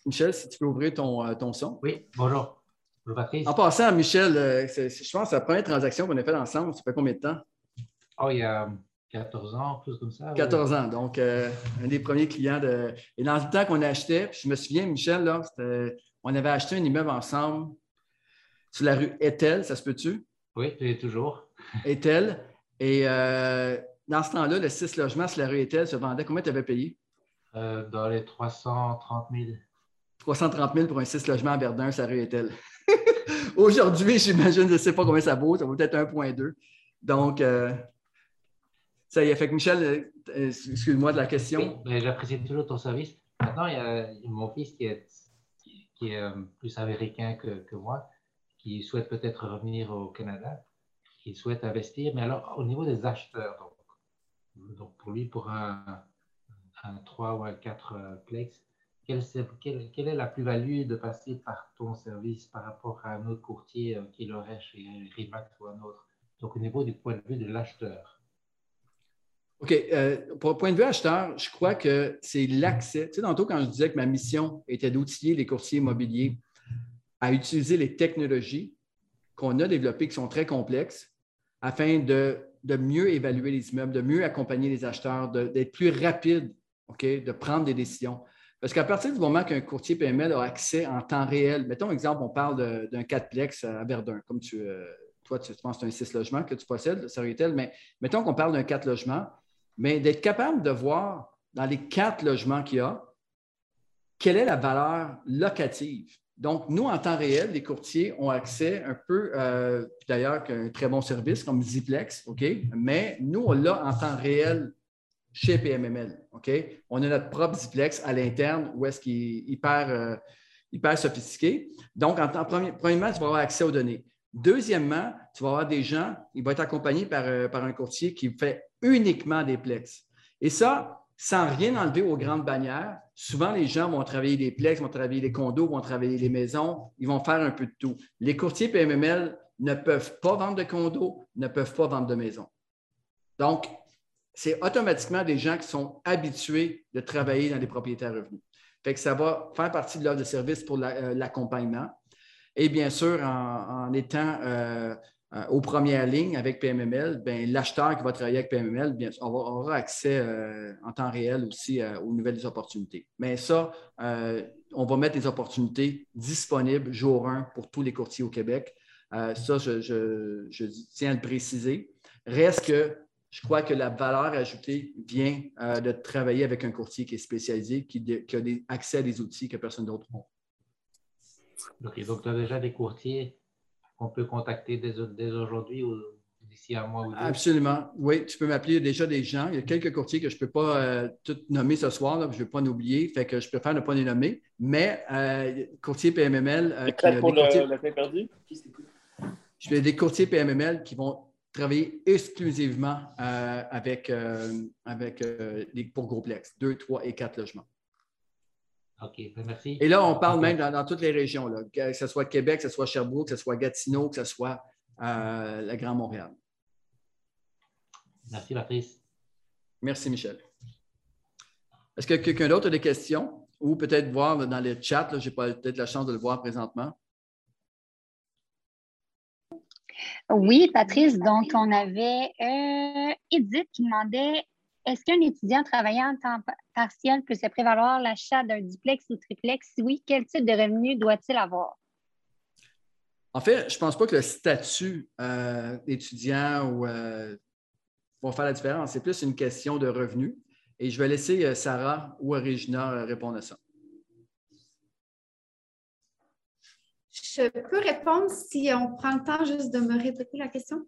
Michel, si tu peux ouvrir ton, euh, ton son. Oui, bonjour. Bonjour, Patrice. En passant, Michel, je pense que c'est la première transaction qu'on a faite ensemble. Ça fait combien de temps? Oh, il y a 14 ans, plus comme ça. 14 ans. Donc, euh, un des premiers clients de. Et dans le temps qu'on achetait, je me souviens, Michel, là, on avait acheté un immeuble ensemble sur la rue Etel, ça se peut-tu? Oui, toujours. Etel. Et euh, dans ce temps-là, le 6 logements sur la rue Etel se vendait. Combien tu avais payé? Euh, dans les 330 000. 330 000 pour un 6 logements à Verdun sur la rue Etel. Aujourd'hui, j'imagine, je ne sais pas combien ça vaut, ça vaut peut-être 1,2. Donc, ça y est, fait que Michel, euh, euh, excuse-moi de la question. Oui, j'apprécie toujours ton service. Maintenant, il y a mon fils qui est, qui est euh, plus américain que, que, moi, qui souhaite peut-être revenir au Canada, qui souhaite investir. Mais alors, au niveau des acheteurs, donc, donc pour lui, pour un, un 3 ou un 4 plex, quelle, est la plus-value de passer par ton service par rapport à un autre courtier qui l'aurait chez Remax ou un autre? Donc, au niveau du point de vue de l'acheteur. OK. Euh, pour le point de vue acheteur, je crois que c'est l'accès. Tu sais, tantôt, quand je disais que ma mission était d'outiller les courtiers immobiliers à utiliser les technologies qu'on a développées qui sont très complexes afin de de mieux évaluer les immeubles, de mieux accompagner les acheteurs, d'être plus rapide, OK, de prendre des décisions. Parce qu'à partir du moment qu'un courtier PML a accès en temps réel, mettons exemple, on parle d'un 4plex à Verdun, comme tu, euh, toi, tu, penses que c'est un 6 logements que tu possèdes, tel, mais mettons qu'on parle d'un 4 logements, mais d'être capable de voir dans les quatre logements qu'il y a, quelle est la valeur locative. Donc, nous, en temps réel, les courtiers ont accès un peu, euh, d'ailleurs, un très bon service comme Ziplex, OK? Mais nous, on l'a en temps réel chez PMML. OK? On a notre propre Ziplex à l'interne où est-ce qu'il est hyper, euh, sophistiqué. Donc, en, premier, premièrement, tu vas avoir accès aux données. Deuxièmement, tu vas avoir des gens, il va être accompagné par, euh, par un courtier qui fait uniquement des plex. Et ça, sans rien enlever aux grandes bannières, souvent les gens vont travailler des plex, vont travailler les condos, vont travailler les maisons, ils vont faire un peu de tout. Les courtiers PMML ne peuvent pas vendre de condos, ne peuvent pas vendre de maisons. Donc, c'est automatiquement des gens qui sont habitués de travailler dans les propriétés à revenus. Fait ça va faire partie de l'offre de service pour euh, l'accompagnement. Et bien sûr, en, étant euh, euh, aux premières lignes avec PMML, ben, l'acheteur qui va travailler avec PMML bien, aura, accès en temps réel aussi aux nouvelles opportunités. Mais ça, on va mettre les opportunités disponibles jour 1 pour tous les courtiers au Québec. ça, je, tiens à le préciser. Reste que je crois que la valeur ajoutée vient euh, de travailler avec un courtier qui est spécialisé, qui, a des, accès à des outils que personne d'autre n'a. OK, donc tu as déjà des courtiers qu'on peut contacter dès, aujourd'hui ou d'ici un mois ou deux? Absolument. Oui, tu peux m'appeler déjà des gens. Il y a quelques courtiers que je ne peux pas euh, tout nommer ce soir, je ne vais pas en oublier, fait que je préfère ne pas les nommer. Mais euh, courtier PMML. Euh, prêt pour le, perdu? Je fais des courtiers PMML qui vont travailler exclusivement euh, avec, euh, avec euh, pour Groplex, deux, trois et quatre logements. OK, ben, merci. Et là, on parle même dans, toutes les régions, là, que ce soit Québec, que ce soit Sherbrooke, que ce soit Gatineau, que ce soit la Grand Montréal. Merci, Patrice. Merci, Michel. Est-ce que quelqu'un d'autre a des questions ou peut-être voir dans le chat, je n'ai pas peut-être la chance de le voir présentement? Oui, Patrice, donc on avait euh, Edith qui demandait est-ce qu'un étudiant travaillant en temps partiel peut se prévaloir l'achat d'un duplex ou triplex? Si oui, quel type de revenu doit-il avoir? En fait, je ne pense pas que le statut euh, d'étudiant ou, euh, va faire la différence. C'est plus une question de revenu. Et je vais laisser Sarah ou Regina répondre à ça. Je peux répondre si on prend le temps juste de me répéter la question?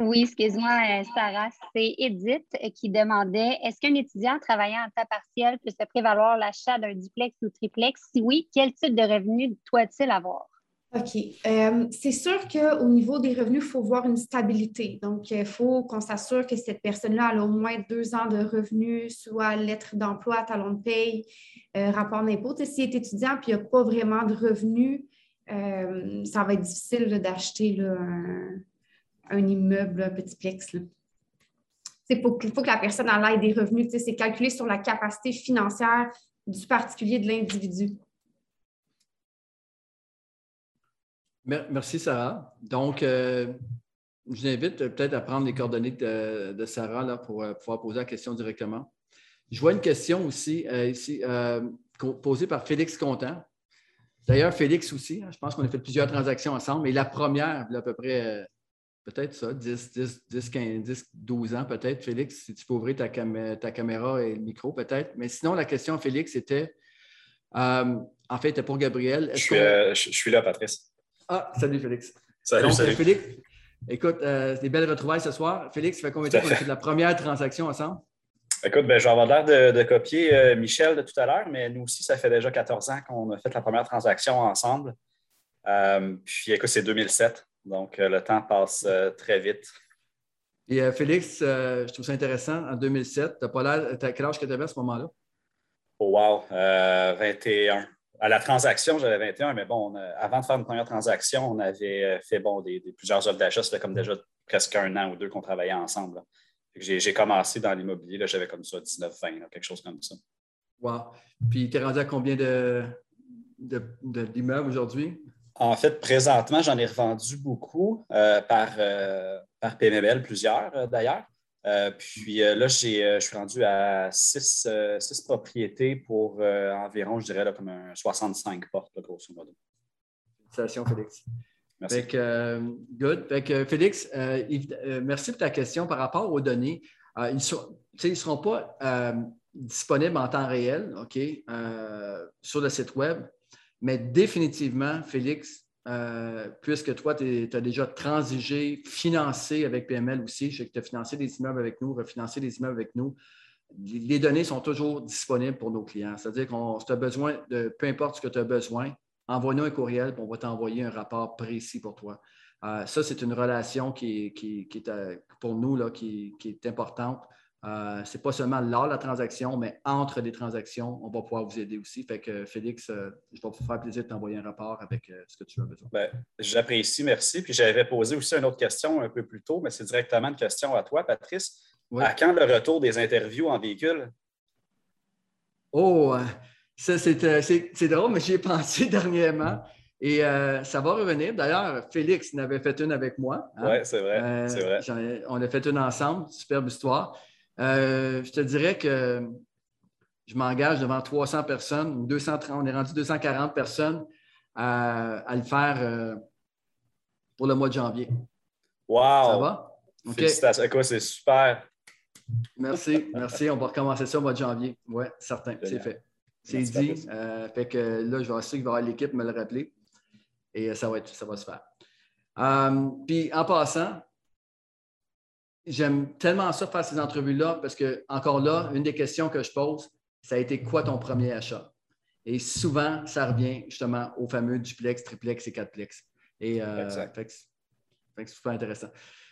Oui, excuse-moi, euh, Sarah, c'est Edith qui demandait est-ce qu'un étudiant travaillant en temps partiel peut se prévaloir l'achat d'un duplex ou triplex? Si oui, quel type de revenu doit-il avoir? OK. Euh, c'est sûr qu'au niveau des revenus, il faut voir une stabilité. Donc, il faut qu'on s'assure que cette personne-là a au moins deux ans de revenus, soit lettre d'emploi, talon de paye, euh, rapport d'impôt. S'il est étudiant et il n'y a pas vraiment de revenus, euh, ça va être difficile d'acheter un, immeuble, un petit plex. Il faut, que la personne ait des revenus. C'est calculé sur la capacité financière du particulier, de l'individu. Merci, Sarah. Donc, euh, je vous invite peut-être à prendre les coordonnées de, Sarah là, pour euh, pouvoir poser la question directement. Je vois une question aussi euh, ici posée par Félix Contant. D'ailleurs, Félix aussi, hein, je pense qu'on a fait plusieurs transactions ensemble, mais la première, à peu près, peut-être ça, 10, 10, 10, 15, 10 12 ans peut-être, Félix, si tu peux ouvrir ta, ta caméra et le micro peut-être. Mais sinon, la question, Félix, était, en fait, pour Gabriel. Je je suis là, Patrice. Ah, salut Félix. Salut, salut. Félix, écoute, euh, des belles retrouvailles ce soir. Félix, ça fait combien de temps qu'on a fait la première transaction ensemble? Écoute, ben, je vais avoir l'air de, copier euh, Michel de tout à l'heure, mais nous aussi, ça fait déjà 14 ans qu'on a fait la première transaction ensemble. Euh, puis écoute, c'est 2007, donc le temps passe très vite. Et Félix, je trouve ça intéressant, en 2007, tu l'air. Quel âge que tu avais à ce moment-là? Oh, wow, 21. À la transaction, j'avais 21, mais bon, avant de faire une première transaction, on avait euh, fait bon, des, plusieurs offres d'achat. C'était comme déjà presque un an ou deux qu'on travaillait ensemble. J'ai commencé dans l'immobilier, j'avais comme ça 19-20, quelque chose comme ça. Wow. Puis tu es rendu à combien d'immeubles de, de, aujourd'hui? En fait, présentement, j'en ai revendu beaucoup par, par PMML, plusieurs d'ailleurs. puis là, je suis rendu à six, propriétés pour environ, je dirais, là, comme un 65 portes, grosso modo. Félicitations, Félix. Merci. good. Félix, merci pour ta question par rapport aux données. ils ne seront pas disponible en temps réel, OK, euh, sur le site Web. Mais définitivement, Félix, euh, puisque toi, tu as déjà transigé, financé avec PML aussi, je sais que tu as financé des immeubles avec nous, refinancé des immeubles avec nous, les données sont toujours disponibles pour nos clients. C'est-à-dire qu'on si tu as besoin de peu importe ce que tu as besoin, envoie-nous un courriel, on va t'envoyer un rapport précis pour toi. Euh, ça, c'est une relation qui, qui, est pour nous là, qui est importante. Euh, ce n'est pas seulement lors de la transaction, mais entre les transactions, on va pouvoir vous aider aussi. Fait que Félix, euh, je vais vous faire plaisir de t'envoyer un rapport avec euh, ce que tu as besoin. Ben, j'apprécie, merci. Puis j'avais posé aussi une autre question un peu plus tôt, mais c'est directement une question à toi, Patrice. À quand le retour des interviews en véhicule? Oh, ça c'est drôle, mais j'y ai pensé dernièrement. Et ça va revenir. D'ailleurs, Félix n'avait fait une avec moi. Hein. Oui, c'est vrai. vrai. On a fait une ensemble, superbe histoire. Euh, je te dirais que je m'engage devant 300 personnes, 230, on est rendu 240 personnes à, le faire euh, pour le mois de janvier. Wow! Ça va? Félicitations. c'est super. Merci, merci. On va recommencer ça au mois de janvier. Oui, certain, c'est fait. C'est dit. Euh, fait que là, je vais essayer que l'équipe me le rappeler. Et ça va, être, ça va se faire. puis en passant, j'aime tellement ça faire ces entrevues-là parce que, encore là, une des questions que je pose, ça a été quoi ton premier achat? Et souvent, ça revient justement au fameux duplex, triplex et quatreplex. Et euh, c'est super intéressant.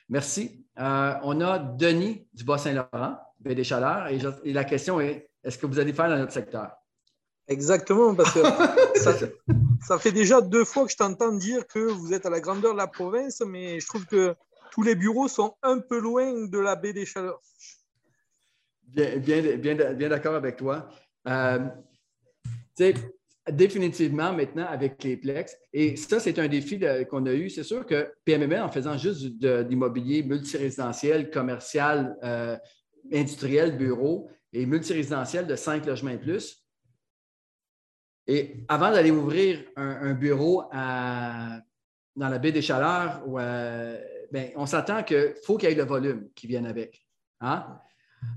Merci. Euh, on a Denis du Bas-Saint-Laurent, BD Chaleur, et, et, la question est est-ce que vous allez faire dans notre secteur? Exactement, parce que ça, ça, fait déjà deux fois que je t'entends dire que vous êtes à la grandeur de la province, mais je trouve que tous les bureaux sont un peu loin de la baie des Chaleurs. Bien, bien, bien, d'accord avec toi. Euh, définitivement, maintenant, avec les Plex, et ça, c'est un défi qu'on a eu. C'est sûr que PMML, en faisant juste d'immobilier multirésidentiel, commercial, euh, industriel, bureau et multirésidentiel de cinq logements et plus, et avant d'aller ouvrir un, bureau dans la baie des Chaleurs ou ben, on s'attend qu'il faut qu'il y ait le volume qui vienne avec. Hein?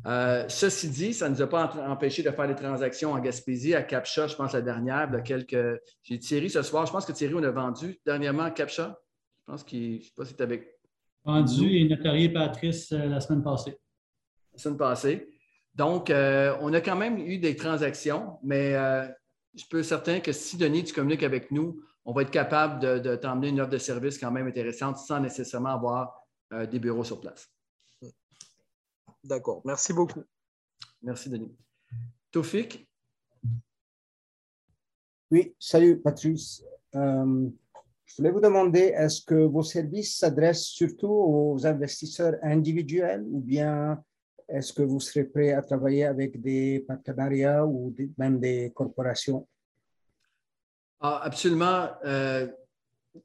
Euh, ceci dit, ça ne nous a pas empêché de faire des transactions en Gaspésie, à Capcha, je pense la dernière, de quelques. J'ai Thierry ce soir. Je pense que Thierry, on a vendu dernièrement à Capcha. Je pense qu'il. Je ne sais pas si tu avec. Vendu et notarié Patrice euh, la semaine passée. La semaine passée. Donc, euh, on a quand même eu des transactions, mais je peux être certain que si Denis, tu communiques avec nous, on va être capable de, t'emmener une offre de service quand même intéressante sans nécessairement avoir euh, des bureaux sur place. D'accord. Merci beaucoup. Merci, Denis. Tofik? Oui, salut, Patrice. Euh, je voulais vous demander, est-ce que vos services s'adressent surtout aux investisseurs individuels ou bien est-ce que vous serez prêt à travailler avec des partenariats ou même des corporations? Ah, absolument. Euh,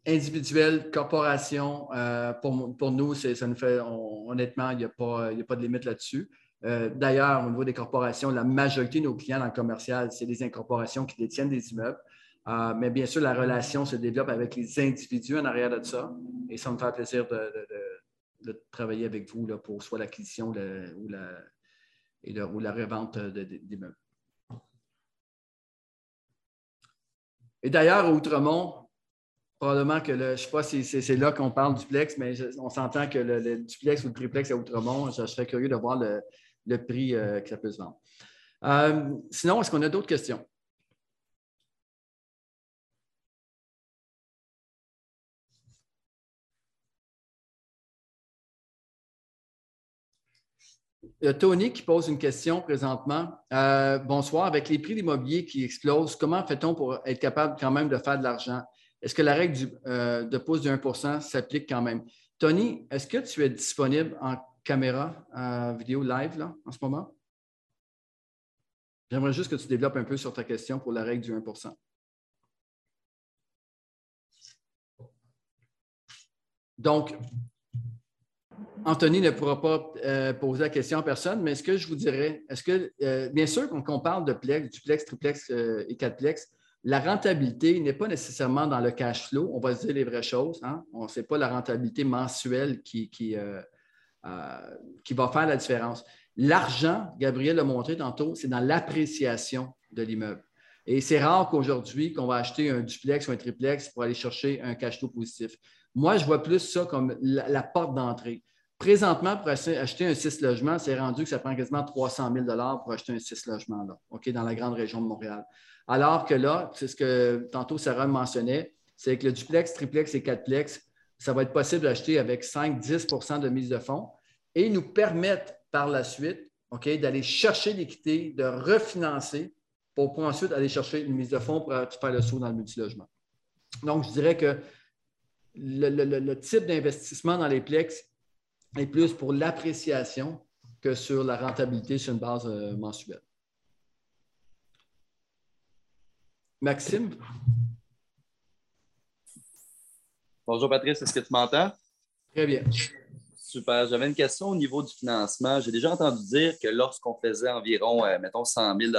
individuel, corporation, euh, pour, nous, ça nous fait, honnêtement, il n'y a, pas, de limite là-dessus. Euh, d'ailleurs, au niveau des corporations, la majorité de nos clients dans le commercial, c'est des incorporations qui détiennent des immeubles. mais bien sûr, la relation se développe avec les individus en arrière de ça. Et ça me fait plaisir de, travailler avec vous pour soit l'acquisition ou la, ou la revente d'immeubles. Et d'ailleurs, Outremont, probablement que le, je ne sais pas si c'est là qu'on parle duplex, mais on s'entend que le, duplex ou le triplex à Outremont, je, serais curieux de voir le, prix euh, que ça peut se vendre. Euh, sinon, est-ce qu'on a d'autres questions? Il y a Tony qui pose une question présentement. Euh, bonsoir. Avec les prix d'immobilier qui explosent, comment fait-on pour être capable quand même de faire de l'argent? Est-ce que la règle euh, de pouce de 1% s'applique quand même? Tony, est-ce que tu es disponible en caméra, en vidéo live là, en ce moment? J'aimerais juste que tu développes un peu sur ta question pour la règle du 1% Donc, Anthony ne pourra pas euh, poser la question en personne, mais ce que je vous dirais, est-ce que, euh, bien sûr, quand on parle de plex, duplex, triplex euh, et quadplex, la rentabilité n'est pas nécessairement dans le cash flow. On va se dire les vraies choses. Hein. On ne sait pas la rentabilité mensuelle qui, qui, qui va faire la différence. L'argent, Gabriel l'a montré tantôt, c'est dans l'appréciation de l'immeuble. Et c'est rare qu'aujourd'hui, qu'on va acheter un duplex ou un triplex pour aller chercher un cash flow positif. Moi, je vois plus ça comme la porte d'entrée. Présentement, pour acheter un 6 logements, c'est rendu que ça prend quasiment 300 000 pour acheter un 6 logements là, OK, dans la grande région de Montréal. Alors que là, c'est ce que tantôt Sarah mentionnait, c'est que le duplex, triplex et quadplex, ça va être possible d'acheter avec 5-10 de mise de fonds et nous permettre par la suite OK, d'aller chercher l'équité, de refinancer pour, ensuite aller chercher une mise de fonds pour faire le saut dans le multilogement. Donc, je dirais que le, le type d'investissement dans les plex est plus pour l'appréciation que sur la rentabilité sur une base euh, mensuelle. Maxime? Bonjour Patrice, est-ce que tu m'entends? Très bien. Super. J'avais une question au niveau du financement. J'ai déjà entendu dire que lorsqu'on faisait environ, euh, mettons, 100 000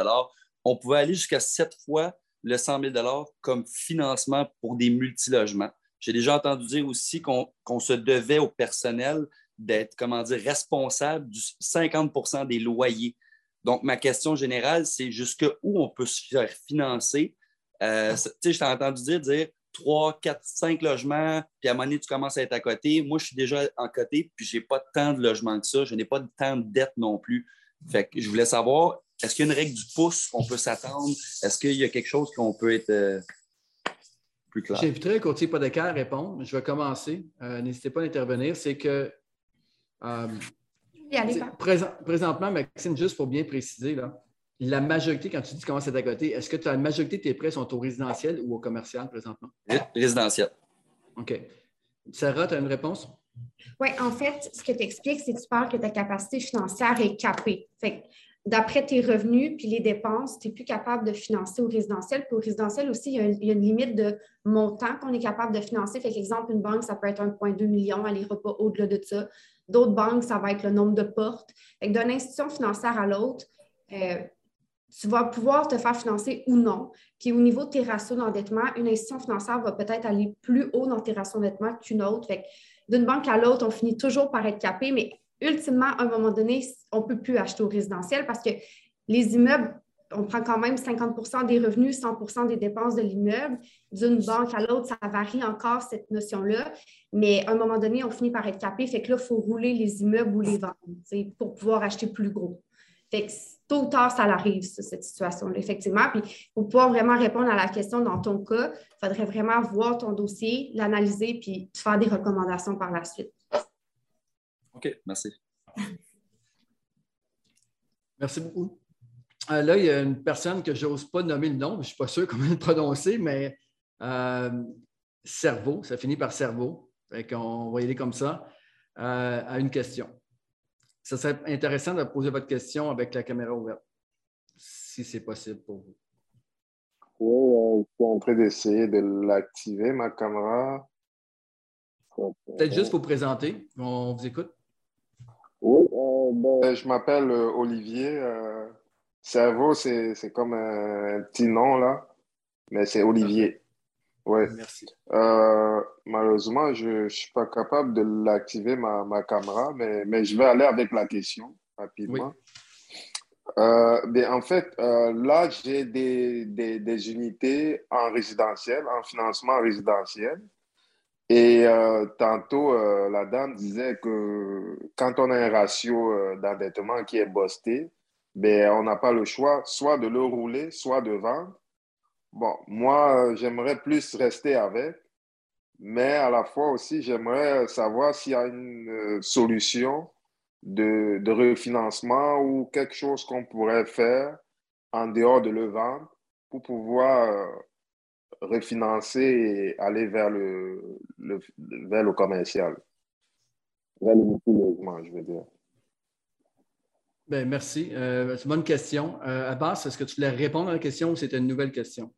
on pouvait aller jusqu'à sept fois le 100 000 comme financement pour des multilogements. J'ai déjà entendu dire aussi qu'on se devait au personnel d'être, comment dire, responsable du 50% des loyers. Donc, ma question générale, c'est jusqu'où on peut se faire financer? Euh, tu sais, je t'ai entendu dire, dire 3, 4, 5 logements, puis à un moment donné, tu commences à être à côté. Moi, je suis déjà en côté, puis je n'ai pas tant de logements que ça. Je n'ai pas tant de dettes non plus. Fait que je voulais savoir, est-ce qu'il y a une règle du pouce qu'on peut s'attendre? Est-ce qu'il y a quelque chose qu'on peut être euh, plus clair? J'inviterai le courtier hypothécaire à répondre. Je vais commencer. Euh, n'hésitez pas à intervenir. C'est que euh, présentement, Maxime, juste pour bien préciser, là, la majorité, quand tu dis comment c'est à côté, est-ce que tu as la majorité de tes prêts sont au résidentiel ou au commercial présentement? Résidentiel. OK. Sarah, tu as une réponse? Oui, en fait, ce que tu expliques, c'est que tu parles que ta capacité financière est capée. Fait d'après tes revenus puis les dépenses, tu n'es plus capable de financer au résidentiel. Puis au résidentiel aussi, il y, a une, limite de montant qu'on est capable de financer. Fait exemple, une banque, ça peut être 1,2 million, elle n'ira pas au-delà de ça. D'autres banques, ça va être le nombre de portes. D'une institution financière à l'autre, euh, tu vas pouvoir te faire financer ou non. Puis au niveau de tes ratios d'endettement, une institution financière va peut-être aller plus haut dans tes ratios d'endettement qu'une autre. d'une banque à l'autre, on finit toujours par être capé, mais ultimement, à un moment donné, on ne peut plus acheter au résidentiel parce que les immeubles, on prend quand même 50% des revenus, 100% des dépenses de l'immeuble. D'une banque à l'autre, ça varie encore cette notion-là. Mais à un moment donné, on finit par être capé. Fait que là, il faut rouler les immeubles ou les vendre pour pouvoir acheter plus gros. Fait que tôt ou tard, ça arrive, cette situation-là, effectivement. Puis pour pouvoir vraiment répondre à la question dans ton cas, il faudrait vraiment voir ton dossier, l'analyser, puis faire des recommandations par la suite. OK, merci. Merci beaucoup. Euh, là, il y a une personne que je n'ose pas nommer le nom, je ne suis pas sûr comment le prononcer, mais euh, cerveau, ça finit par cerveau. On va y aller comme ça, euh, à une question. Ça serait intéressant de poser votre question avec la caméra ouverte, si c'est possible pour vous. Oui, je suis en train d'essayer de l'activer, ma caméra. Peut-être juste pour présenter, on vous écoute. Oui, ben, je m'appelle Olivier. Euh, cerveau, c'est comme un petit nom, là, mais c'est Olivier. Oui. Merci. malheureusement, je ne suis pas capable de l'activer, ma, ma, caméra, mais, mais, je vais aller avec la question rapidement. Ben, en fait, là, j'ai des, des, des, unités en résidentiel, en financement résidentiel. Et euh, tantôt, euh, la dame disait que quand on a un ratio euh, d'endettement qui est busté, ben, on n'a pas le choix soit de le rouler, soit de vendre. Bon, moi, j'aimerais plus rester avec, mais à la fois aussi, j'aimerais savoir s'il y a une solution de, de refinancement ou quelque chose qu'on pourrait faire en dehors de le vendre pour pouvoir refinancer et aller vers le, vers le commercial, vers le multilogement, je veux dire. Bien, merci. Euh, c'est une bonne question. Euh, Abbas, est-ce que tu voulais répondre à la question ou c'était une nouvelle question?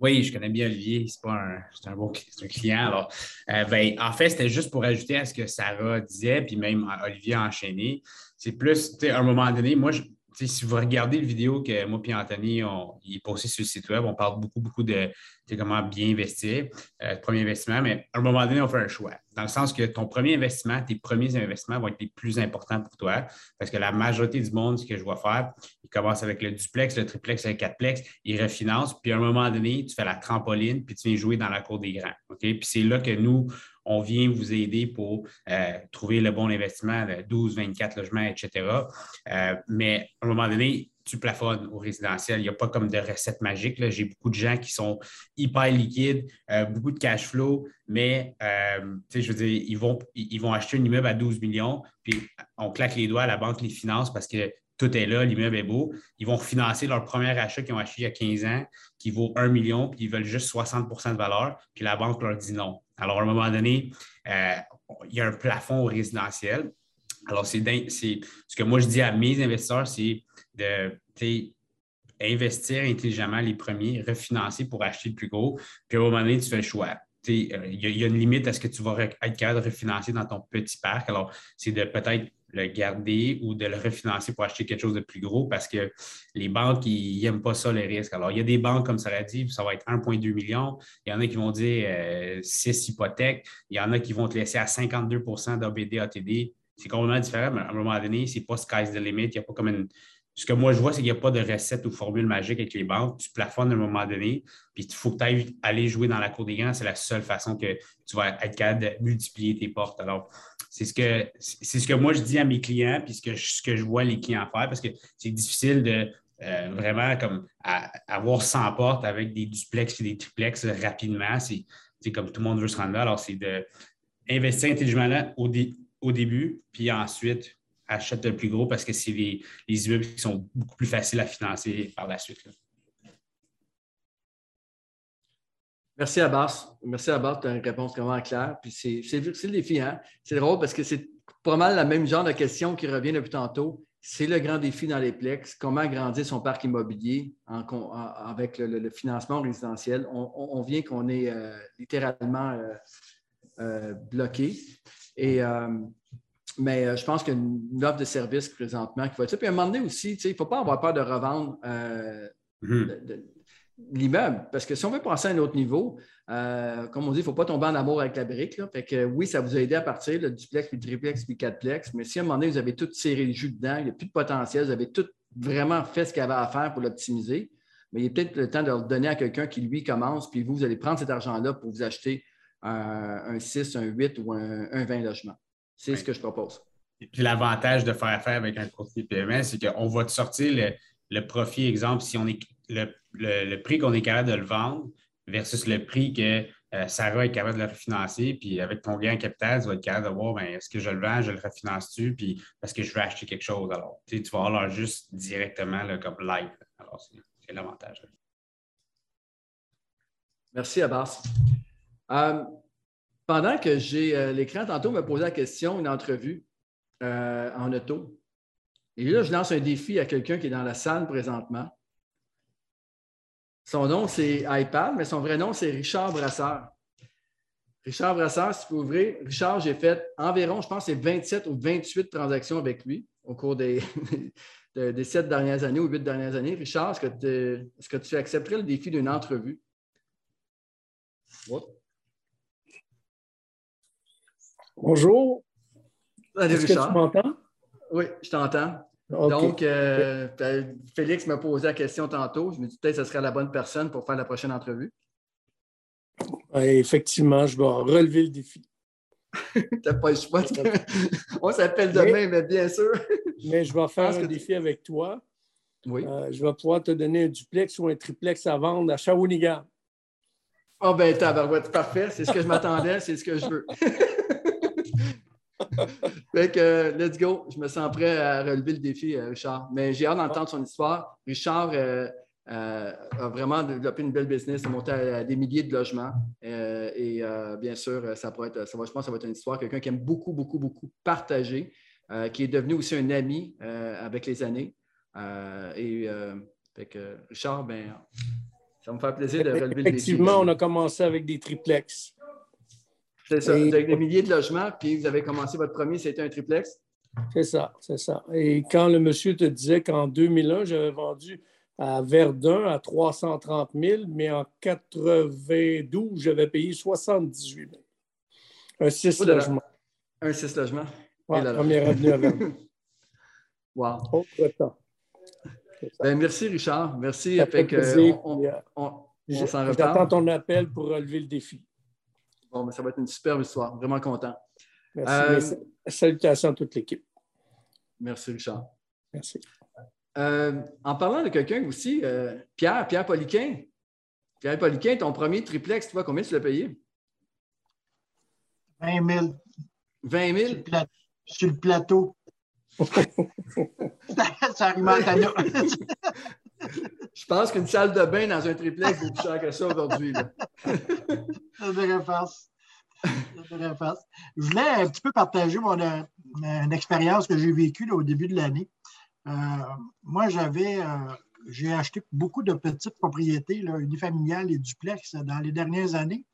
Oui, je connais bien Olivier. C'est pas un, c'est un bon c'est un client. Alors, euh, ben, en fait, c'était juste pour ajouter à ce que Sarah disait, puis même Olivier a enchaîné. C'est plus, tu sais, à un moment donné, moi, je, si vous regardez la vidéo que moi et Anthony, on, il est posté sur le site web, on parle beaucoup, beaucoup de comment bien investir, euh, premier investissement, mais à un moment donné, on fait un choix. Dans le sens que ton premier investissement, tes premiers investissements vont être les plus importants pour toi parce que la majorité du monde, ce que je vois faire, ils commencent avec le duplex, le triplex, le quatreplex, ils refinancent, puis à un moment donné, tu fais la trampoline, puis tu viens jouer dans la cour des grands. Puis c'est là que nous, on vient vous aider pour euh, trouver le bon investissement de 12, 24 logements, etc. Euh, mais à un moment donné, tu plafonnes au résidentiel. Il n'y a pas comme de recette magique. J'ai beaucoup de gens qui sont hyper liquides, euh, beaucoup de cash flow, mais je ils vont, ils vont acheter un immeuble à 12 millions, puis on claque les doigts, la banque les finance parce que tout est là, l'immeuble est beau. Ils vont refinancer leur premier achat qu'ils ont acheté il y a 15 ans, qui vaut 1 million, puis ils veulent juste 60% de valeur, puis la banque leur dit non. Alors, à un moment donné, euh, il y a un plafond résidentiel. Alors, c'est ce que moi je dis à mes investisseurs, c'est de investir intelligemment les premiers, refinancer pour acheter le plus gros, puis à un moment donné, tu fais le choix. Euh, il y, a une limite à ce que tu vas être capable de refinancer dans ton petit parc. Alors, c'est de peut-être le garder ou de le refinancer pour acheter quelque chose de plus gros parce que les banques, ils n'aiment pas ça, les risques. Alors, il y a des banques, comme ça l'a dit, ça va être 1,2 million. Il y en a qui vont dire 6 euh, hypothèques. Il y en a qui vont te laisser à 52% d'ABD, ATD. C'est complètement différent, mais à un moment donné, ce n'est pas sky's the limit. Il n'y a pas comme une. Ce que moi, je vois, c'est qu'il n'y a pas de recette ou formule magique avec les banques. Tu plafonnes à un moment donné, puis il faut que tu ailles aller jouer dans la cour des grands. C'est la seule façon que tu vas être capable de multiplier tes portes. Alors, c'est ce que c'est ce que moi je dis à mes clients, puis ce que, ce que je vois les clients faire, parce que c'est difficile de euh, vraiment comme avoir 100 portes avec des duplex et des triplex rapidement. C'est comme tout le monde veut se rendre là. Alors, c'est d'investir intelligemment au, au début, puis ensuite achète le plus gros parce que c'est les, les immeubles qui sont beaucoup plus faciles à financer par la suite. Merci Abbas. Merci Abbas, tu as une réponse vraiment claire. Puis c'est le défi, hein? C'est drôle parce que c'est pas mal la même genre de question qui revient depuis tantôt. C'est le grand défi dans les Plex. Comment agrandir son parc immobilier avec le, financement résidentiel? On, vient qu'on est euh, littéralement euh, euh, bloqué. Et, mais je pense qu'il y a une offre de service présentement qui va être ça. Puis à un moment donné aussi, il ne faut pas avoir peur de revendre. Mm-hmm l'immeuble. Parce que si on veut passer à un autre niveau, euh, comme on dit, il ne faut pas tomber en amour avec la brique. Fait que oui, ça vous a aidé à partir, le duplex, puis le triplex, puis le quatreplex. Mais si à un moment donné, vous avez tout serré le jus dedans, il n'y a plus de potentiel, vous avez tout vraiment fait ce qu'il y avait à faire pour l'optimiser, mais il est peut-être le temps de le donner à quelqu'un qui, lui, commence, puis vous, vous allez prendre cet argent-là pour vous acheter un, 6, un 8 ou un, 20 logements. C'est ce que je propose. Et puis l'avantage de faire affaire avec un courtier PMS, c'est qu'on va te sortir le, le profit, exemple, si on est le, prix qu'on est capable de le vendre versus le prix que euh, Sarah est capable de le refinancer, puis avec ton gain en capital, tu vas être capable de voir, ben, est-ce que je le vends, je le refinance-tu, puis parce que je veux acheter quelque chose. Alors, tu vas avoir juste directement comme live. Alors, c'est l'avantage. Merci, Abbas. Euh, pendant que j'ai euh, l'écran, tantôt, me posait la question, une entrevue en auto. Et là, je lance un défi à quelqu'un qui est dans la salle présentement. Son nom, c'est iPad, mais son vrai nom, c'est Richard Brasseur. Richard Brasseur, si vous ouvrez, Richard, j'ai fait environ, je pense, c'est 27 ou 28 transactions avec lui au cours des, des sept dernières années ou huit dernières années. Richard, est-ce que, tu accepterais le défi d'une entrevue? Bonjour. Est-ce que tu m'entends? Oui, je t'entends. Donc, euh, Félix m'a posé la question tantôt. Je me dis peut-être que ce serait la bonne personne pour faire la prochaine entrevue. effectivement, je vais relever le défi. T'as pas le choix. On s'appelle demain, mais, bien sûr. mais je vais faire un défi avec toi. Oui. Euh, je vais pouvoir te donner un duplex ou un triplex à vendre à Shawinigan. Ah oh ben, parfait. C'est ce que je m'attendais, c'est ce que je veux. Fait que, let's go. Je me sens prêt à relever le défi, euh, Richard. Mais j'ai hâte d'entendre son histoire. Richard euh, euh, a vraiment développé une belle business, a monté à, des milliers de logements. et bien sûr, ça pourrait être, ça va, je pense que ça va être une histoire. Quelqu'un qui aime beaucoup, beaucoup, beaucoup partager, qui est devenu aussi un ami avec les années. et fait que, Richard, ben, Ça me fait plaisir de relever le défi. Effectivement, on a commencé avec des triplex. C'est ça, avec des milliers de logements, puis vous avez commencé votre premier, c'était un triplex? C'est ça, c'est ça. Et quand le monsieur te disait qu'en 2001, j'avais vendu à Verdun à 330 000, mais en 92, j'avais payé 78 000. Un 6 logements. Un 6 logements? Ouais, première avenue à Verdun. wow. Autre temps. Ben, merci, Richard. Merci. Fait Fait que, on, euh, on- s'en J'attends ton appel pour relever le défi. Bon, ben, ça va être une superbe histoire. Vraiment content. Merci. Euh, Mais sa- Salutations à toute l'équipe. Merci, Richard. Merci. Euh, en parlant de quelqu'un aussi, euh, Pierre, Pierre Poliquin. Pierre Poliquin, ton premier triplex, tu vois combien tu l'as payé? 20 000. 20 000? Sur le, pla- sur le plateau. ça arrive à. Je pense qu'une salle de bain dans un triplex vaut plus cher que ça aujourd'hui. Ça dirait face. Je voulais un petit peu partager mon, euh, une expérience que j'ai vécue au début de l'année. Euh, moi, j'avais, euh, j'ai acheté beaucoup de petites propriétés là, unifamiliales et duplex dans les dernières années.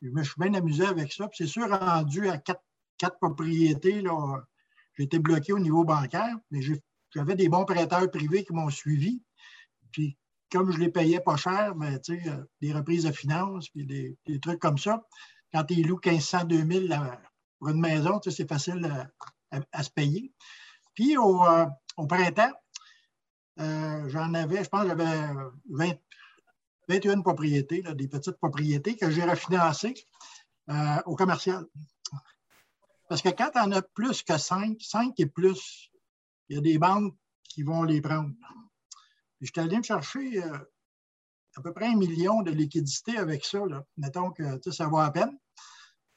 Je me suis bien amusé avec ça. C'est sûr, rendu à quatre, propriétés, j'ai été bloqué au niveau bancaire, mais j'avais des bons prêteurs privés qui m'ont suivi. Puis comme je les payais pas cher, ben, tu sais, euh, des reprises de finances, puis des, trucs comme ça, quand tu loues 1500, 2000 là, pour une maison, tu sais, c'est facile à, se payer. Puis au, euh, printemps, euh, j'en avais, je pense, j'avais 20 21 propriétés, des petites propriétés que j'ai refinancées au commercial. Parce que quand en as plus que 5, 5 et plus, il y a des banques qui vont les prendre. Suis allé me chercher euh, à peu près un million de liquidités avec ça. Là. Mettons que ça va à peine.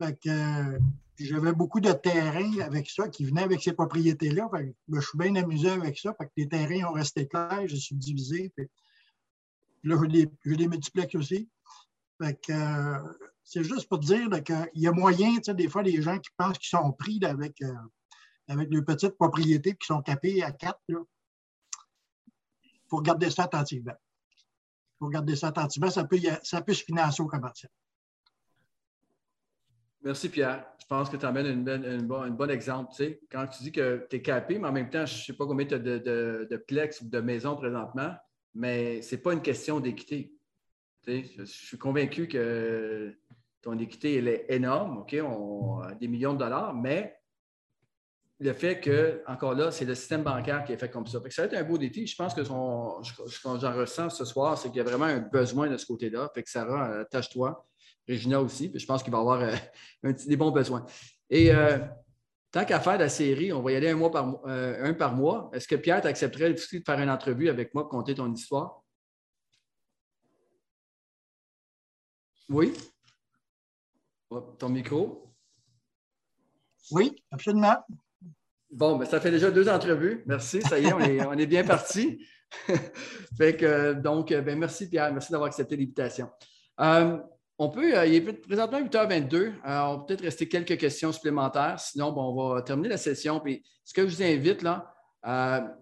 Fait que, euh, j'avais beaucoup de terrains avec ça qui venaient avec ces propriétés-là. Fait ben, je suis bien amusé avec ça. Fait que les terrains ont resté clairs, j'ai subdivisé. Puis là, j'ai des, des multiplex aussi. Fait c'est juste pour dire qu'il y a moyen, des fois, les gens qui pensent qu'ils sont pris avec, euh, avec petites propriétés qui sont capées à quatre. Faut regarder ça attentivement. Il faut regarder ça attentivement. Ça peut, ça se financer au commercial. Merci, Pierre. Je pense que tu amènes bonne- une bonne- un bon exemple. tu sais. Quand tu dis que tu es capé, mais en même temps, je ne sais pas combien tu as de, plex ou de maisons présentement, mais ce n'est pas une question d'équité. Je, suis convaincu que ton équité elle est énorme, OK? Des millions de dollars, mais le fait que, encore là, c'est le système bancaire qui est fait comme ça. Ça va être un beau défi. Je pense que ce que j'en ressens ce soir, c'est qu'il y a vraiment un besoin de ce côté-là. Fait que Sarah, euh, tâche-toi. Regina aussi. Je pense qu'il va avoir euh, des bons besoins. Et euh, tant qu'à faire la série, on va y aller un, mois par, un par mois. Est-ce que Pierre t'accepterait aussi de faire une entrevue avec moi pour compter ton histoire? Oui? Hop, Ton micro? Oui, absolument. Bon, ben, ça fait déjà deux entrevues. Merci. Ça y est, on est, bien parti. fait que, donc, ben, merci Pierre. Merci d'avoir accepté l'invitation. Euh, on peut, euh, il est présentement 8h22. Euh, on va peut-être rester quelques questions supplémentaires. Sinon, bon, on va terminer la session. Puis, ce que je vous invite, là,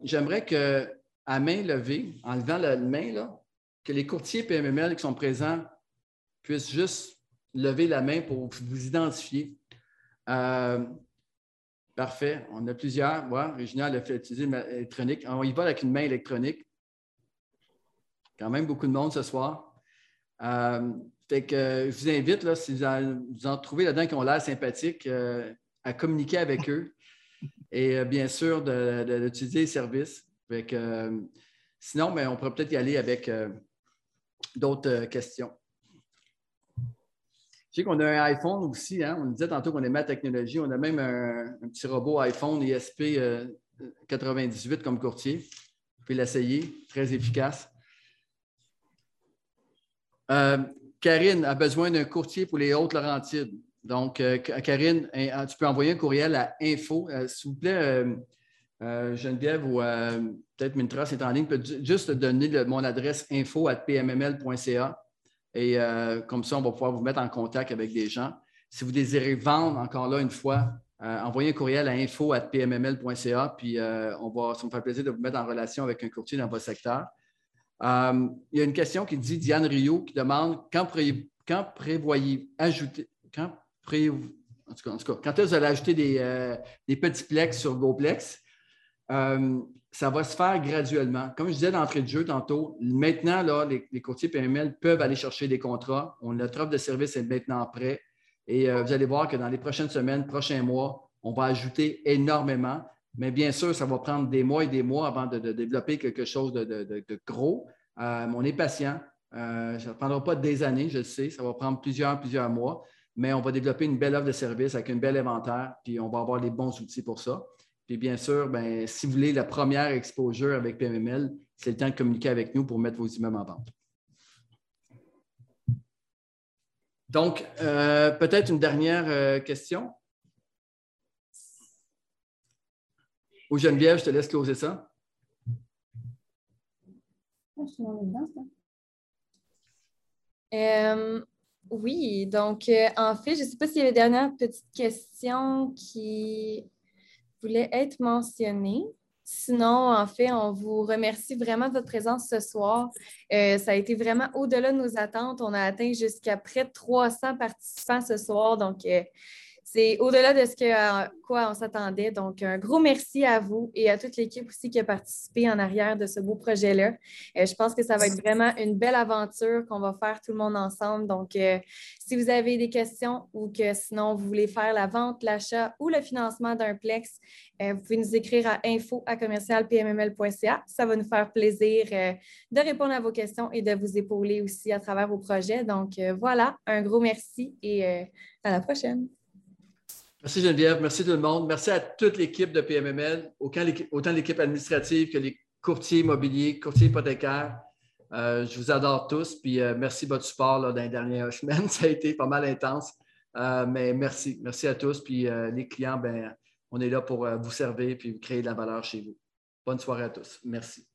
j'aimerais que, à main levée, en levant la main, là, que les courtiers PMML qui sont présents puissent juste lever la main pour vous identifier. Parfait. On a plusieurs. Ouais, Régina elle a fait utiliser une main électronique. On y va avec une main électronique. Quand même beaucoup de monde ce soir. Euh, fait que euh, je vous invite, là, si vous en, vous en trouvez là-dedans qui ont l'air sympathiques, euh, à communiquer avec eux et euh, bien sûr d'utiliser les services. Fait que, sinon, ben, on pourrait peut-être y aller avec d'autres questions. Sais qu'on a un iPhone aussi. Hein? On disait tantôt qu'on aimait la technologie. On a même un, petit robot iPhone ISP euh, 98 comme courtier. Vous pouvez l'essayer. Très efficace. Euh, Karine a besoin d'un courtier pour les Hautes-Laurentides. Donc, euh, Karine, hein, tu peux envoyer un courriel à info. Euh, S'il vous plaît, euh, euh, Geneviève ou euh, peut-être Mintra, c'est en ligne, peut ju- juste donner mon adresse info à pmml.ca. Et euh, comme ça, on va pouvoir vous mettre en contact avec des gens. Si vous désirez vendre, encore là, une fois, euh, envoyez un courriel à info.pmml.ca, puis euh, on va, ça me fait plaisir de vous mettre en relation avec un courtier dans votre secteur. Il y a une question qui dit Diane Rio qui demande quand, prévoyez ajouter, quand en tout cas, quand vous allez ajouter des, des petits plex sur GoPlex, ça va se faire graduellement. Comme je disais d'entrée de jeu tantôt, maintenant, là, les, courtiers PML peuvent aller chercher des contrats. On, notre offre de service est maintenant prêt. Et euh, vous allez voir que dans les prochaines semaines, prochains mois, on va ajouter énormément. Mais bien sûr, ça va prendre des mois et des mois avant de, développer quelque chose de, gros. Euh, on est patient. Euh, ça ne prendra pas des années, je le sais. Ça va prendre plusieurs, plusieurs mois. Mais on va développer une belle offre de service avec un bel inventaire, puis on va avoir les bons outils pour ça. Puis bien sûr, ben, si vous voulez la première exposure avec PMML, c'est le temps de communiquer avec nous pour mettre vos immeubles en vente. Donc, euh, peut-être une dernière euh, question? Ou Geneviève, je te laisse closer ça. Euh, oui, donc en fait, je ne sais pas s'il y avait une dernière petite question qui voulait être mentionné. Sinon, en fait, on vous remercie vraiment de votre présence ce soir. Euh, ça a été vraiment au-delà de nos attentes. On a atteint jusqu'à près de 300 participants ce soir. Donc, euh, c'est au-delà de ce que, à quoi on s'attendait. Donc, un gros merci à vous et à toute l'équipe aussi qui a participé en arrière de ce beau projet-là. Euh, je pense que ça va être vraiment une belle aventure qu'on va faire tout le monde ensemble. Donc, euh, si vous avez des questions ou que sinon vous voulez faire la vente, l'achat ou le financement d'un plex, euh, vous pouvez nous écrire à info à. Ça va nous faire plaisir de répondre à vos questions et de vous épauler aussi à travers vos projets. Donc, voilà, un gros merci et à la prochaine. Merci Geneviève, merci tout le monde. Merci à toute l'équipe de PMML, autant l'équipe administrative que les courtiers immobiliers, courtiers hypothécaires. Euh, je vous adore tous, puis euh, merci de votre support dans les dernières semaines. Ça a été pas mal intense, euh, mais merci. Merci à tous. Puis les clients, ben, on est là pour vous servir puis créer de la valeur chez vous. Bonne soirée à tous. Merci.